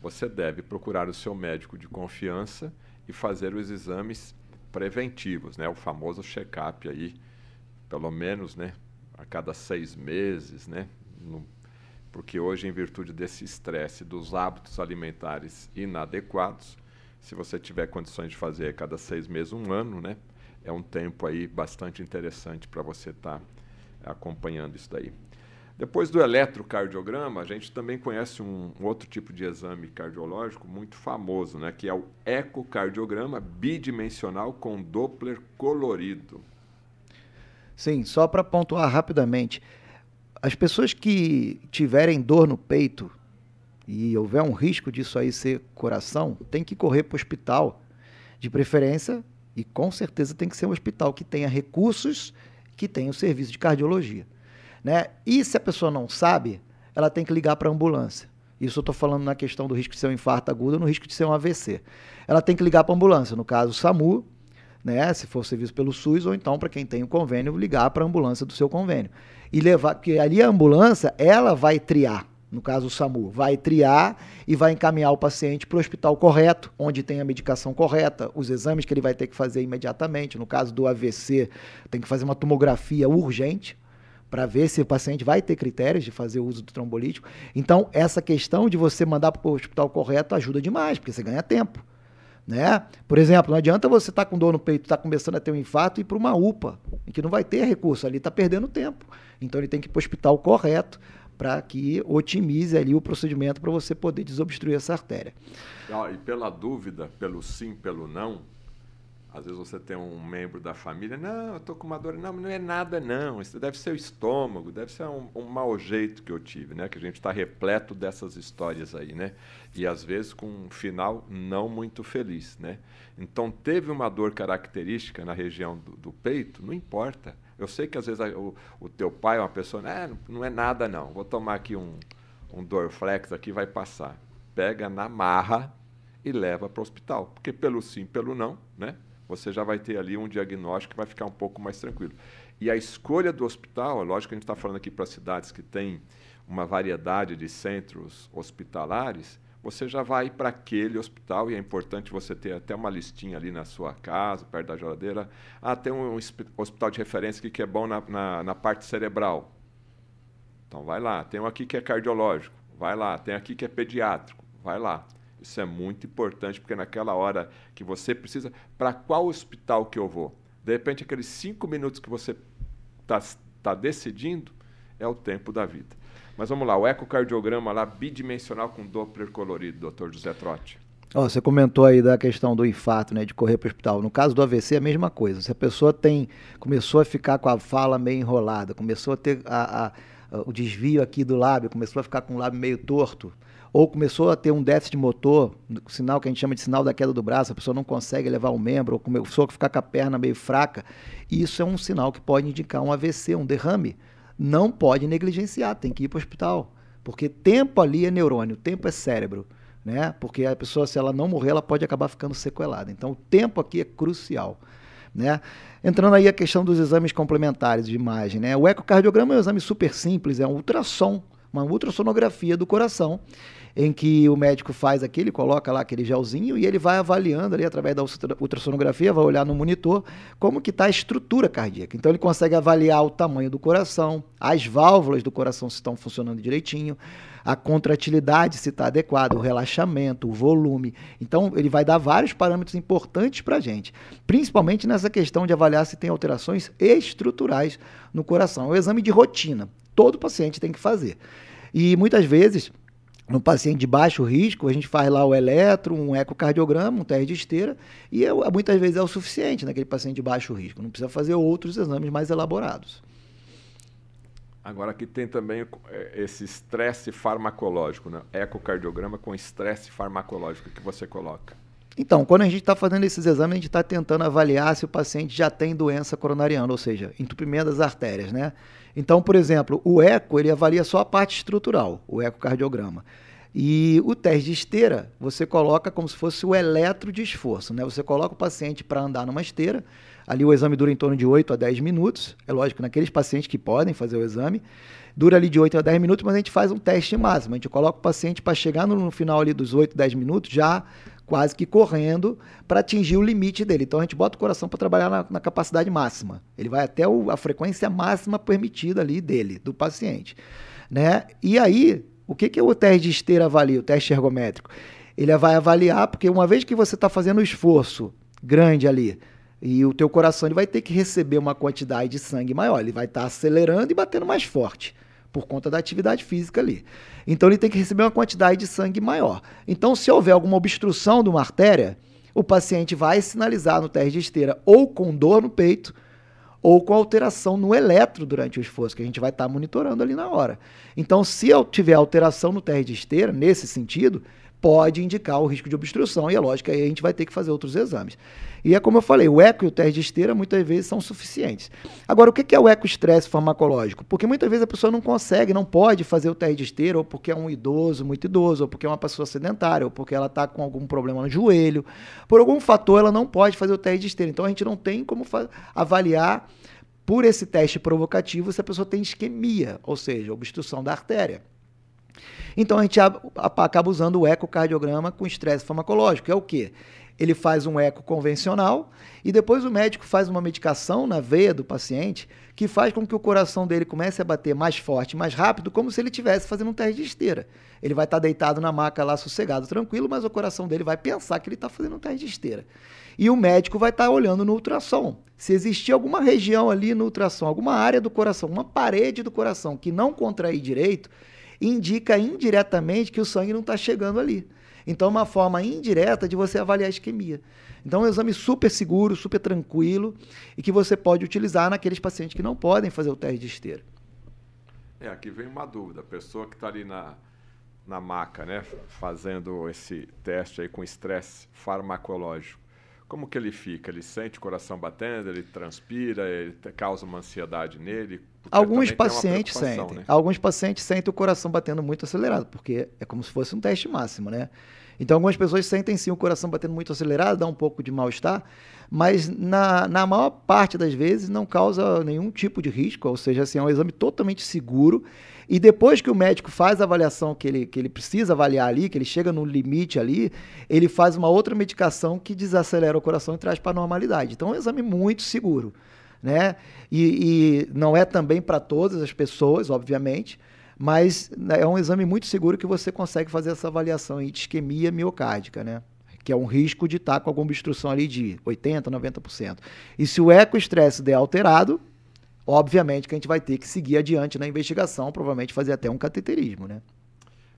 você deve procurar o seu médico de confiança e fazer os exames preventivos, né, o famoso check-up aí, pelo menos, né, a cada seis meses, né, no, porque hoje, em virtude desse estresse, dos hábitos alimentares inadequados, se você tiver condições de fazer a cada seis meses, um ano, né, é um tempo aí bastante interessante para você estar tá acompanhando isso daí. Depois do eletrocardiograma, a gente também conhece um, um, outro tipo de exame cardiológico muito famoso, né, que é o ecocardiograma bidimensional com Doppler colorido. Sim, só para pontuar rapidamente, as pessoas que tiverem dor no peito e houver um risco disso aí ser coração, tem que correr para o hospital, de preferência e com certeza tem que ser um hospital que tenha recursos, que tenha o serviço de cardiologia. Né? E se a pessoa não sabe, ela tem que ligar para a ambulância. Isso eu estou falando na questão do risco de ser um infarto agudo no risco de ser um AVC. Ela tem que ligar para a ambulância, no caso o SAMU, né, se for serviço pelo SUS, ou então para quem tem o convênio, ligar para a ambulância do seu convênio. E levar, porque ali a ambulância, ela vai triar no caso o SAMU, vai triar e vai encaminhar o paciente para o hospital correto, onde tem a medicação correta, os exames que ele vai ter que fazer imediatamente. No caso do AVC, tem que fazer uma tomografia urgente para ver se o paciente vai ter critérios de fazer o uso do trombolítico. Então, essa questão de você mandar para o hospital correto ajuda demais, porque você ganha tempo. Né? Por exemplo, não adianta você estar tá com dor no peito, estar tá começando a ter um infarto e ir para uma UPA, em que não vai ter recurso, ali está perdendo tempo. Então ele tem que ir para o hospital correto para que otimize ali o procedimento para você poder desobstruir essa artéria. Ah, e pela dúvida, pelo sim, pelo não, às vezes você tem um membro da família, não, eu estou com uma dor, não, não é nada não, isso deve ser o estômago, deve ser um, um mau jeito que eu tive, né? Que a gente está repleto dessas histórias aí, né? E às vezes com um final não muito feliz, né? Então teve uma dor característica na região do, do peito, não importa, eu sei que às vezes o, o teu pai é uma pessoa, né, não é nada não, vou tomar aqui um, um Dorflex aqui, vai passar. Pega na marra e leva para o hospital. Porque pelo sim, pelo não, né, você já vai ter ali um diagnóstico que vai ficar um pouco mais tranquilo. E a escolha do hospital, é lógico que a gente está falando aqui para cidades que têm uma variedade de centros hospitalares, você já vai para aquele hospital e é importante você ter até uma listinha ali na sua casa, perto da geladeira. Ah, tem um hospital de referência que é bom na, na, na parte cerebral. Então vai lá. Tem um aqui que é cardiológico. Vai lá. Tem aqui que é pediátrico. Vai lá. Isso é muito importante porque naquela hora que você precisa, para qual hospital que eu vou? De repente, aqueles cinco minutos que você está tá decidindo é o tempo da vida. Mas vamos lá, o ecocardiograma lá bidimensional com Doppler colorido, doutor José Trotti. Oh, você comentou aí da questão do infarto, né, de correr para o hospital. No caso do AVC é a mesma coisa. Se a pessoa tem, começou a ficar com a fala meio enrolada, começou a ter a, a, a, o desvio aqui do lábio, começou a ficar com o lábio meio torto, ou começou a ter um déficit motor, sinal que a gente chama de sinal da queda do braço, a pessoa não consegue levar o membro, ou começou a ficar com a perna meio fraca, isso é um sinal que pode indicar um AVC, um derrame não pode negligenciar, tem que ir para o hospital. Porque tempo ali é neurônio, tempo é cérebro. Né? Porque a pessoa, se ela não morrer, ela pode acabar ficando sequelada. Então, o tempo aqui é crucial. Né? Entrando aí a questão dos exames complementares de imagem. Né? O ecocardiograma é um exame super simples, é um ultrassom, uma ultrassonografia do coração, em que o médico faz aquele, coloca lá aquele gelzinho e ele vai avaliando ali através da ultrassonografia, vai olhar no monitor como que está a estrutura cardíaca. Então ele consegue avaliar o tamanho do coração, as válvulas do coração se estão funcionando direitinho, a contratilidade se está adequada, o relaxamento, o volume. Então, ele vai dar vários parâmetros importantes para a gente, principalmente nessa questão de avaliar se tem alterações estruturais no coração. É um exame de rotina, todo paciente tem que fazer. E muitas vezes, no paciente de baixo risco, a gente faz lá o eletro, um ecocardiograma, um teste de esteira, e é, muitas vezes é o suficiente naquele paciente de baixo risco. Não precisa fazer outros exames mais elaborados. Agora aqui tem também é, esse estresse farmacológico, né? Ecocardiograma com estresse farmacológico que você coloca. Então, quando a gente está fazendo esses exames, a gente está tentando avaliar se o paciente já tem doença coronariana, ou seja, entupimento das artérias, né? Então, por exemplo, o eco, ele avalia só a parte estrutural, o ecocardiograma. E o teste de esteira, você coloca como se fosse o eletro de esforço, né? Você coloca o paciente para andar numa esteira, Ali o exame dura em torno de 8 a 10 minutos. É lógico, naqueles pacientes que podem fazer o exame, dura ali de 8 a 10 minutos, mas a gente faz um teste máximo. A gente coloca o paciente para chegar no, no, final ali dos 8, 10 minutos já quase que correndo para atingir o limite dele. Então a gente bota o coração para trabalhar na, na, capacidade máxima. Ele vai até o, a frequência máxima permitida ali dele, do paciente. Né? E aí, o que, que o teste de esteira avalia, o teste ergométrico? Ele vai avaliar, porque uma vez que você está fazendo um esforço grande ali, e o teu coração ele vai ter que receber uma quantidade de sangue maior, ele vai estar tá acelerando e batendo mais forte por conta da atividade física ali. Então ele tem que receber uma quantidade de sangue maior. Então se houver alguma obstrução de uma artéria, o paciente vai sinalizar no teste de esteira ou com dor no peito ou com alteração no eletro durante o esforço, que a gente vai estar tá monitorando ali na hora. Então, se eu tiver alteração no teste de esteira, nesse sentido, pode indicar o risco de obstrução, e é lógico que aí a gente vai ter que fazer outros exames. E é como eu falei, o eco e o teste de esteira muitas vezes são suficientes. Agora, o que é o eco-estresse farmacológico? Porque muitas vezes a pessoa não consegue, não pode fazer o teste de esteira, ou porque é um idoso, muito idoso, ou porque é uma pessoa sedentária, ou porque ela está com algum problema no joelho. Por algum fator, ela não pode fazer o teste de esteira. Então, a gente não tem como avaliar por esse teste provocativo se a pessoa tem isquemia, ou seja, obstrução da artéria. Então a gente acaba usando o ecocardiograma com estresse farmacológico, é o quê? Ele faz um eco convencional e depois o médico faz uma medicação na veia do paciente que faz com que o coração dele comece a bater mais forte, mais rápido, como se ele estivesse fazendo um teste de esteira. Ele vai estar deitado na maca lá, sossegado, tranquilo, mas o coração dele vai pensar que ele está fazendo um teste de esteira. E o médico vai estar olhando no ultrassom. Se existir alguma região ali no ultrassom, alguma área do coração, uma parede do coração que não contrair direito, indica indiretamente que o sangue não está chegando ali. Então, é uma forma indireta de você avaliar a isquemia. Então, é um exame super seguro, super tranquilo e que você pode utilizar naqueles pacientes que não podem fazer o teste de esteira. É, aqui vem uma dúvida. A pessoa que está ali na, na maca, né, fazendo esse teste aí com estresse farmacológico, como que ele fica? Ele sente o coração batendo, ele transpira, ele causa uma ansiedade nele? Alguns pacientes sentem. Né? Alguns pacientes sentem o coração batendo muito acelerado, porque é como se fosse um teste máximo, né? Então, algumas pessoas sentem sim o coração batendo muito acelerado, dá um pouco de mal-estar, mas na, na maior parte das vezes não causa nenhum tipo de risco, ou seja, assim, é um exame totalmente seguro. E depois que o médico faz a avaliação que ele, que ele precisa avaliar ali, que ele chega no limite ali, ele faz uma outra medicação que desacelera o coração e traz para a normalidade. Então é um exame muito seguro. Né? E, e não é também para todas as pessoas, obviamente, mas né, é um exame muito seguro que você consegue fazer essa avaliação de isquemia miocárdica, né? que é um risco de estar com alguma obstrução ali de 80%, 90%. E se o ecoestresse der alterado, obviamente que a gente vai ter que seguir adiante na investigação, provavelmente fazer até um cateterismo, né?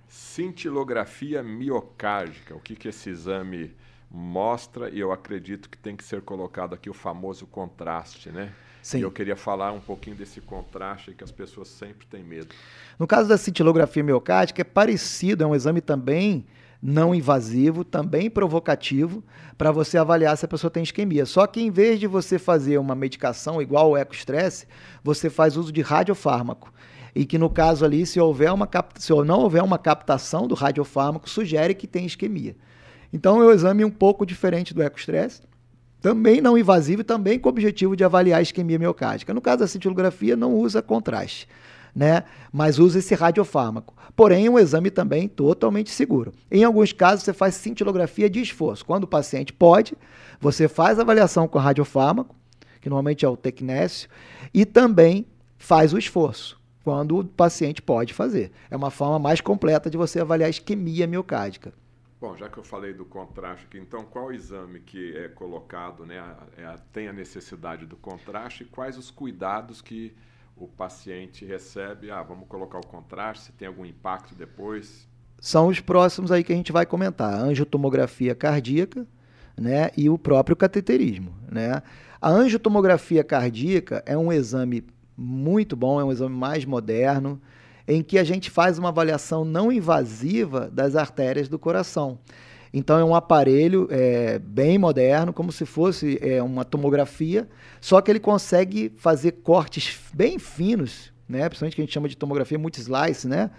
Cintilografia miocárdica, o que, que esse exame mostra e eu acredito que tem que ser colocado aqui o famoso contraste, né? Sim. E eu queria falar um pouquinho desse contraste que as pessoas sempre têm medo. No caso da cintilografia miocárdica, é parecido, é um exame também não invasivo, também provocativo, para você avaliar se a pessoa tem isquemia. Só que em vez de você fazer uma medicação igual o ecoestresse, você faz uso de radiofármaco. E que no caso ali, se, houver uma se não houver uma captação do radiofármaco, sugere que tem isquemia. Então é um exame um pouco diferente do ecoestresse, também não invasivo e também com o objetivo de avaliar a isquemia miocárdica. No caso da cintilografia, não usa contraste. né? Mas usa esse radiofármaco. Porém, é um exame também totalmente seguro. Em alguns casos, você faz cintilografia de esforço. Quando o paciente pode, você faz avaliação com radiofármaco, que normalmente é o tecnécio, e também faz o esforço, quando o paciente pode fazer. É uma forma mais completa de você avaliar a isquemia miocárdica. Bom, já que eu falei do contraste aqui, então qual exame que é colocado, né, é, tem a necessidade do contraste e quais os cuidados que o paciente recebe? Ah, vamos colocar o contraste, se tem algum impacto depois? São os próximos aí que a gente vai comentar, angiotomografia cardíaca, né, e o próprio cateterismo, né? A angiotomografia cardíaca é um exame muito bom, é um exame mais moderno, em que a gente faz uma avaliação não invasiva das artérias do coração. Então é um aparelho é, bem moderno, como se fosse é, uma tomografia, só que ele consegue fazer cortes bem finos, né? principalmente que a gente chama de tomografia multi-slice, né?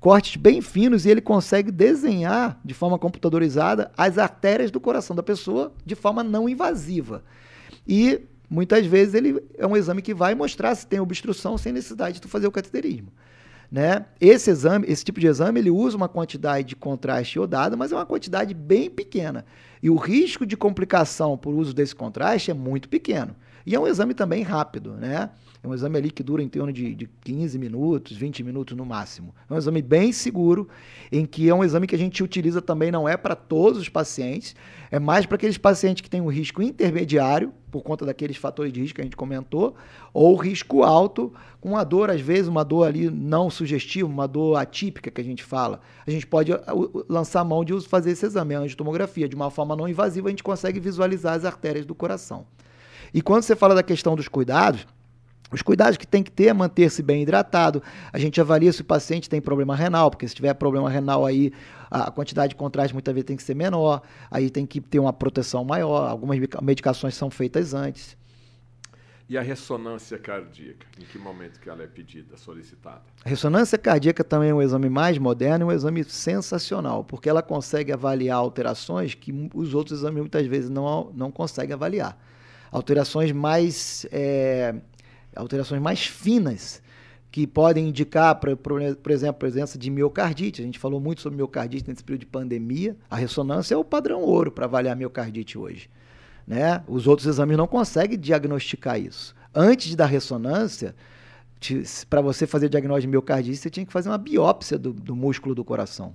cortes bem finos e ele consegue desenhar de forma computadorizada as artérias do coração da pessoa de forma não invasiva. E muitas vezes ele é um exame que vai mostrar se tem obstrução sem necessidade de fazer o cateterismo. Né? Esse exame, esse tipo de exame, ele usa uma quantidade de contraste iodado, mas é uma quantidade bem pequena. E o risco de complicação por uso desse contraste é muito pequeno. E é um exame também rápido, né? É um exame ali que dura em torno de, de 15 minutos, 20 minutos no máximo. É um exame bem seguro, em que é um exame que a gente utiliza também, não é para todos os pacientes, é mais para aqueles pacientes que têm um risco intermediário, por conta daqueles fatores de risco que a gente comentou, ou risco alto, com uma dor, às vezes, uma dor ali não sugestiva, uma dor atípica que a gente fala. A gente pode uh, lançar mão de fazer esse exame, a angiotomografia. De uma forma não invasiva, a gente consegue visualizar as artérias do coração. E quando você fala da questão dos cuidados, os cuidados que tem que ter é manter-se bem hidratado. A gente avalia se o paciente tem problema renal, porque se tiver problema renal aí, a quantidade de contraste muitas vezes tem que ser menor, aí tem que ter uma proteção maior. Algumas medicações são feitas antes. E a ressonância cardíaca, em que momento que ela é pedida, solicitada? A ressonância cardíaca também é um exame mais moderno e um exame sensacional, porque ela consegue avaliar alterações que os outros exames muitas vezes não, não conseguem avaliar. Alterações mais é, alterações mais finas que podem indicar, por, por exemplo, a presença de miocardite. A gente falou muito sobre miocardite nesse período de pandemia. A ressonância é o padrão ouro para avaliar miocardite hoje. Né? Os outros exames não conseguem diagnosticar isso. Antes da ressonância, para você fazer diagnóstico de miocardite, você tinha que fazer uma biópsia do, do músculo do coração.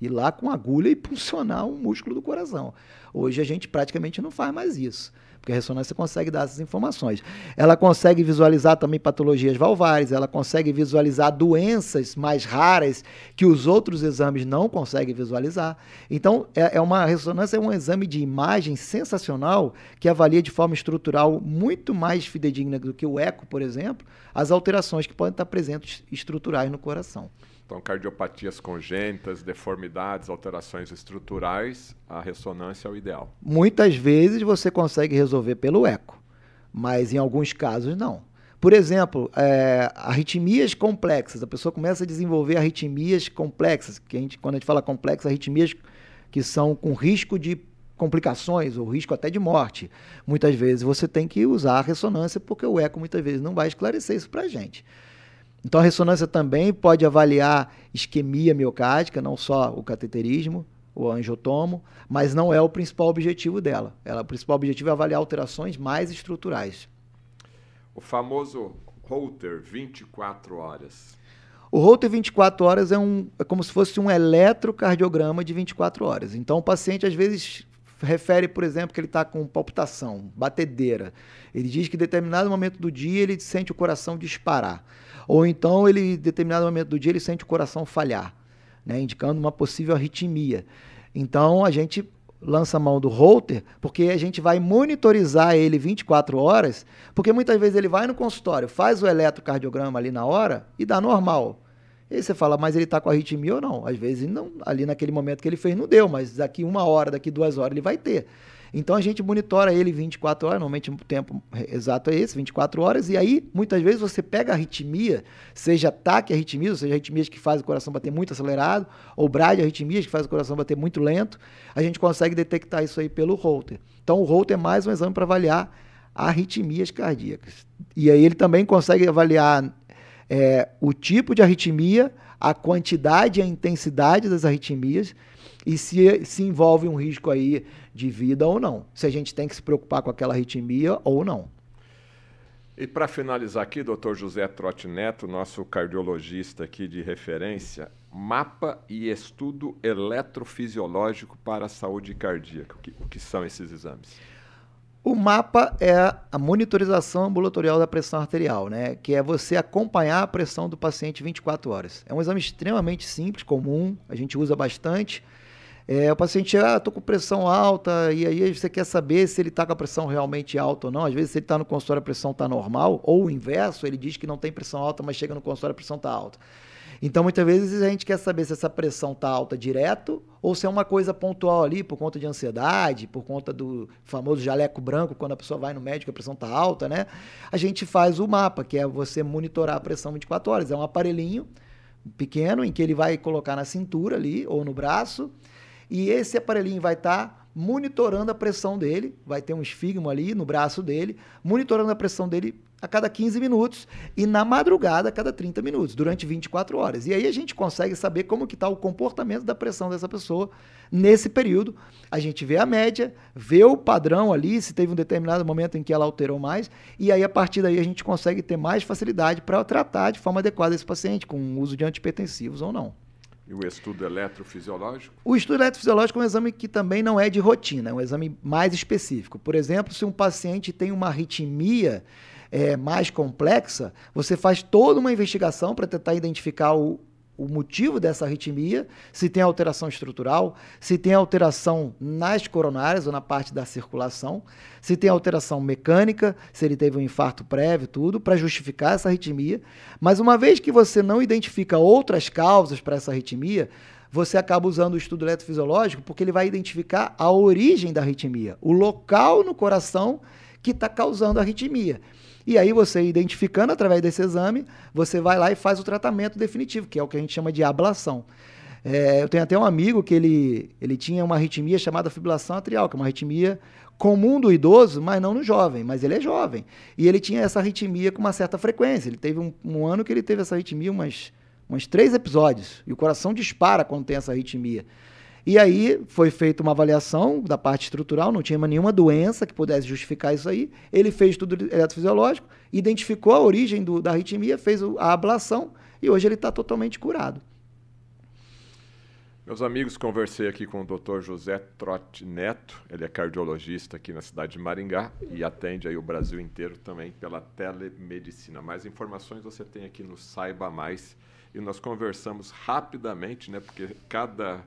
Ir lá com agulha e puncionar o músculo do coração. Hoje a gente praticamente não faz mais isso porque a ressonância consegue dar essas informações. Ela consegue visualizar também patologias valvares, ela consegue visualizar doenças mais raras que os outros exames não conseguem visualizar. Então, é, é uma ressonância é um exame de imagem sensacional que avalia de forma estrutural muito mais fidedigna do que o eco, por exemplo, as alterações que podem estar presentes estruturais no coração. Então, cardiopatias congênitas, deformidades, alterações estruturais, a ressonância é o ideal. Muitas vezes você consegue resolver pelo eco, mas em alguns casos não. Por exemplo, é, arritmias complexas. A pessoa começa a desenvolver arritmias complexas, que a gente, quando a gente fala complexas, arritmias que são com risco de complicações ou risco até de morte. Muitas vezes você tem que usar a ressonância porque o eco muitas vezes não vai esclarecer isso para a gente. Então a ressonância também pode avaliar isquemia miocárdica, não só o cateterismo, o angiotomo, mas não é o principal objetivo dela. Ela, o principal objetivo é avaliar alterações mais estruturais. O famoso Holter 24 horas. O Holter 24 horas é, um, é como se fosse um eletrocardiograma de 24 horas. Então o paciente às vezes refere, por exemplo, que ele está com palpitação, batedeira. Ele diz que em determinado momento do dia ele sente o coração disparar. Ou então ele, em determinado momento do dia, ele sente o coração falhar, né, indicando uma possível arritmia. Então a gente lança a mão do holter, porque a gente vai monitorizar ele 24 horas, porque muitas vezes ele vai no consultório, faz o eletrocardiograma ali na hora e dá normal. E aí você fala, mas ele está com arritmia ou não? Às vezes não, ali naquele momento que ele fez não deu, mas daqui uma hora, daqui duas horas ele vai ter. Então a gente monitora ele 24 horas, normalmente o tempo exato é esse, 24 horas, e aí muitas vezes você pega a arritmia, seja ataque arritmia, ou seja, arritmias que faz o coração bater muito acelerado, ou arritmias que faz o coração bater muito lento, a gente consegue detectar isso aí pelo Holter. Então o Holter é mais um exame para avaliar arritmias cardíacas. E aí ele também consegue avaliar é, o tipo de arritmia, a quantidade e a intensidade das arritmias e se, se envolve um risco aí de vida ou não. Se a gente tem que se preocupar com aquela arritmia ou não. E para finalizar aqui, doutor José Trotti Neto, nosso cardiologista aqui de referência, mapa e estudo eletrofisiológico para a saúde cardíaca. O que, o que são esses exames? O mapa é a monitorização ambulatorial da pressão arterial, né? que é você acompanhar a pressão do paciente 24 horas. É um exame extremamente simples, comum, a gente usa bastante. É, o paciente, ah, tô com pressão alta, e aí você quer saber se ele está com a pressão realmente alta ou não. Às vezes, se ele está no consultório, a pressão está normal, ou o inverso, ele diz que não tem pressão alta, mas chega no consultório, a pressão está alta. Então, muitas vezes, a gente quer saber se essa pressão está alta direto ou se é uma coisa pontual ali, por conta de ansiedade, por conta do famoso jaleco branco, quando a pessoa vai no médico a pressão está alta, né? A gente faz o mapa, que é você monitorar a pressão 24 horas. É um aparelhinho pequeno em que ele vai colocar na cintura ali ou no braço e esse aparelhinho vai estar tá monitorando a pressão dele, vai ter um esfigmo ali no braço dele, monitorando a pressão dele a cada 15 minutos e na madrugada a cada 30 minutos, durante 24 horas. E aí a gente consegue saber como que está o comportamento da pressão dessa pessoa nesse período. A gente vê a média, vê o padrão ali, se teve um determinado momento em que ela alterou mais, e aí a partir daí a gente consegue ter mais facilidade para tratar de forma adequada esse paciente, com o uso de antipertensivos ou não. E o estudo eletrofisiológico? O estudo eletrofisiológico é um exame que também não é de rotina, é um exame mais específico. Por exemplo, se um paciente tem uma arritmia é, mais complexa, você faz toda uma investigação para tentar identificar o, o motivo dessa arritmia, se tem alteração estrutural, se tem alteração nas coronárias ou na parte da circulação, se tem alteração mecânica, se ele teve um infarto prévio, tudo, para justificar essa arritmia. Mas uma vez que você não identifica outras causas para essa arritmia, você acaba usando o estudo eletrofisiológico porque ele vai identificar a origem da arritmia, o local no coração que está causando a arritmia. E aí você identificando através desse exame, você vai lá e faz o tratamento definitivo, que é o que a gente chama de ablação. É, eu tenho até um amigo que ele, ele tinha uma arritmia chamada fibrilação atrial, que é uma arritmia comum do idoso, mas não no jovem, mas ele é jovem. E ele tinha essa arritmia com uma certa frequência. Ele teve um, um ano que ele teve essa arritmia umas, umas três episódios. E o coração dispara quando tem essa arritmia. E aí foi feita uma avaliação da parte estrutural, não tinha nenhuma doença que pudesse justificar isso aí. Ele fez tudo eletrofisiológico, identificou a origem do, da arritmia, fez a ablação e hoje ele está totalmente curado. Meus amigos, conversei aqui com o Dr. José Trotti Neto, ele é cardiologista aqui na cidade de Maringá e atende aí o Brasil inteiro também pela telemedicina. Mais informações você tem aqui no Saiba Mais e nós conversamos rapidamente, né, porque cada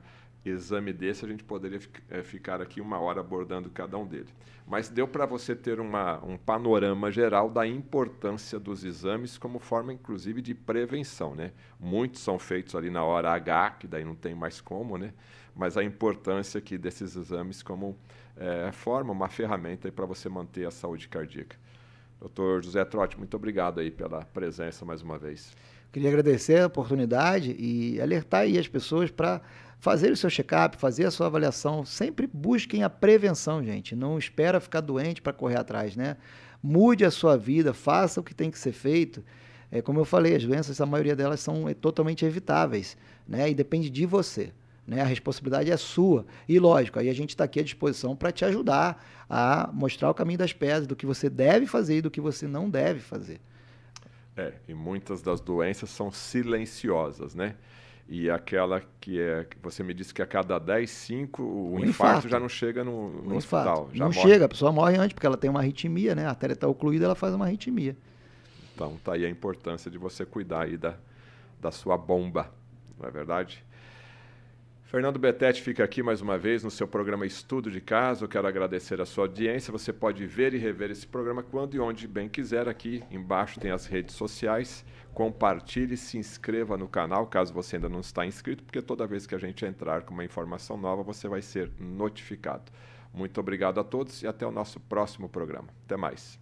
exame desse, a gente poderia é, ficar aqui uma hora abordando cada um deles. Mas deu para você ter uma, um panorama geral da importância dos exames como forma, inclusive, de prevenção. Né? Muitos são feitos ali na hora H, que daí não tem mais como, né? mas a importância aqui desses exames como é, forma, uma ferramenta para você manter a saúde cardíaca. Doutor José Trotti, muito obrigado aí pela presença mais uma vez. Queria agradecer a oportunidade e alertar aí as pessoas para fazer o seu check-up, fazer a sua avaliação. Sempre busquem a prevenção, gente. Não espera ficar doente para correr atrás, né? Mude a sua vida, faça o que tem que ser feito. É, como eu falei, as doenças, a maioria delas são é, totalmente evitáveis, né? E depende de você. Né? A responsabilidade é sua. E lógico, aí a gente está aqui à disposição para te ajudar a mostrar o caminho das pedras, do que você deve fazer e do que você não deve fazer. É, e muitas das doenças são silenciosas, né? E aquela que é. Você me disse que a cada 10, 5, o, o infarto, infarto, já não chega no, no hospital. não morre. chega, a pessoa morre antes, porque ela tem uma arritmia, né? A artéria está ocluída, ela faz uma arritmia. Então tá aí a importância de você cuidar aí da, da sua bomba, não é verdade? Fernando Betete fica aqui mais uma vez no seu programa Estudo de Caso. Quero agradecer a sua audiência. Você pode ver e rever esse programa quando e onde bem quiser. Aqui embaixo tem as redes sociais. Compartilhe, se inscreva no canal caso você ainda não está inscrito, porque toda vez que a gente entrar com uma informação nova, você vai ser notificado. Muito obrigado a todos e até o nosso próximo programa. Até mais.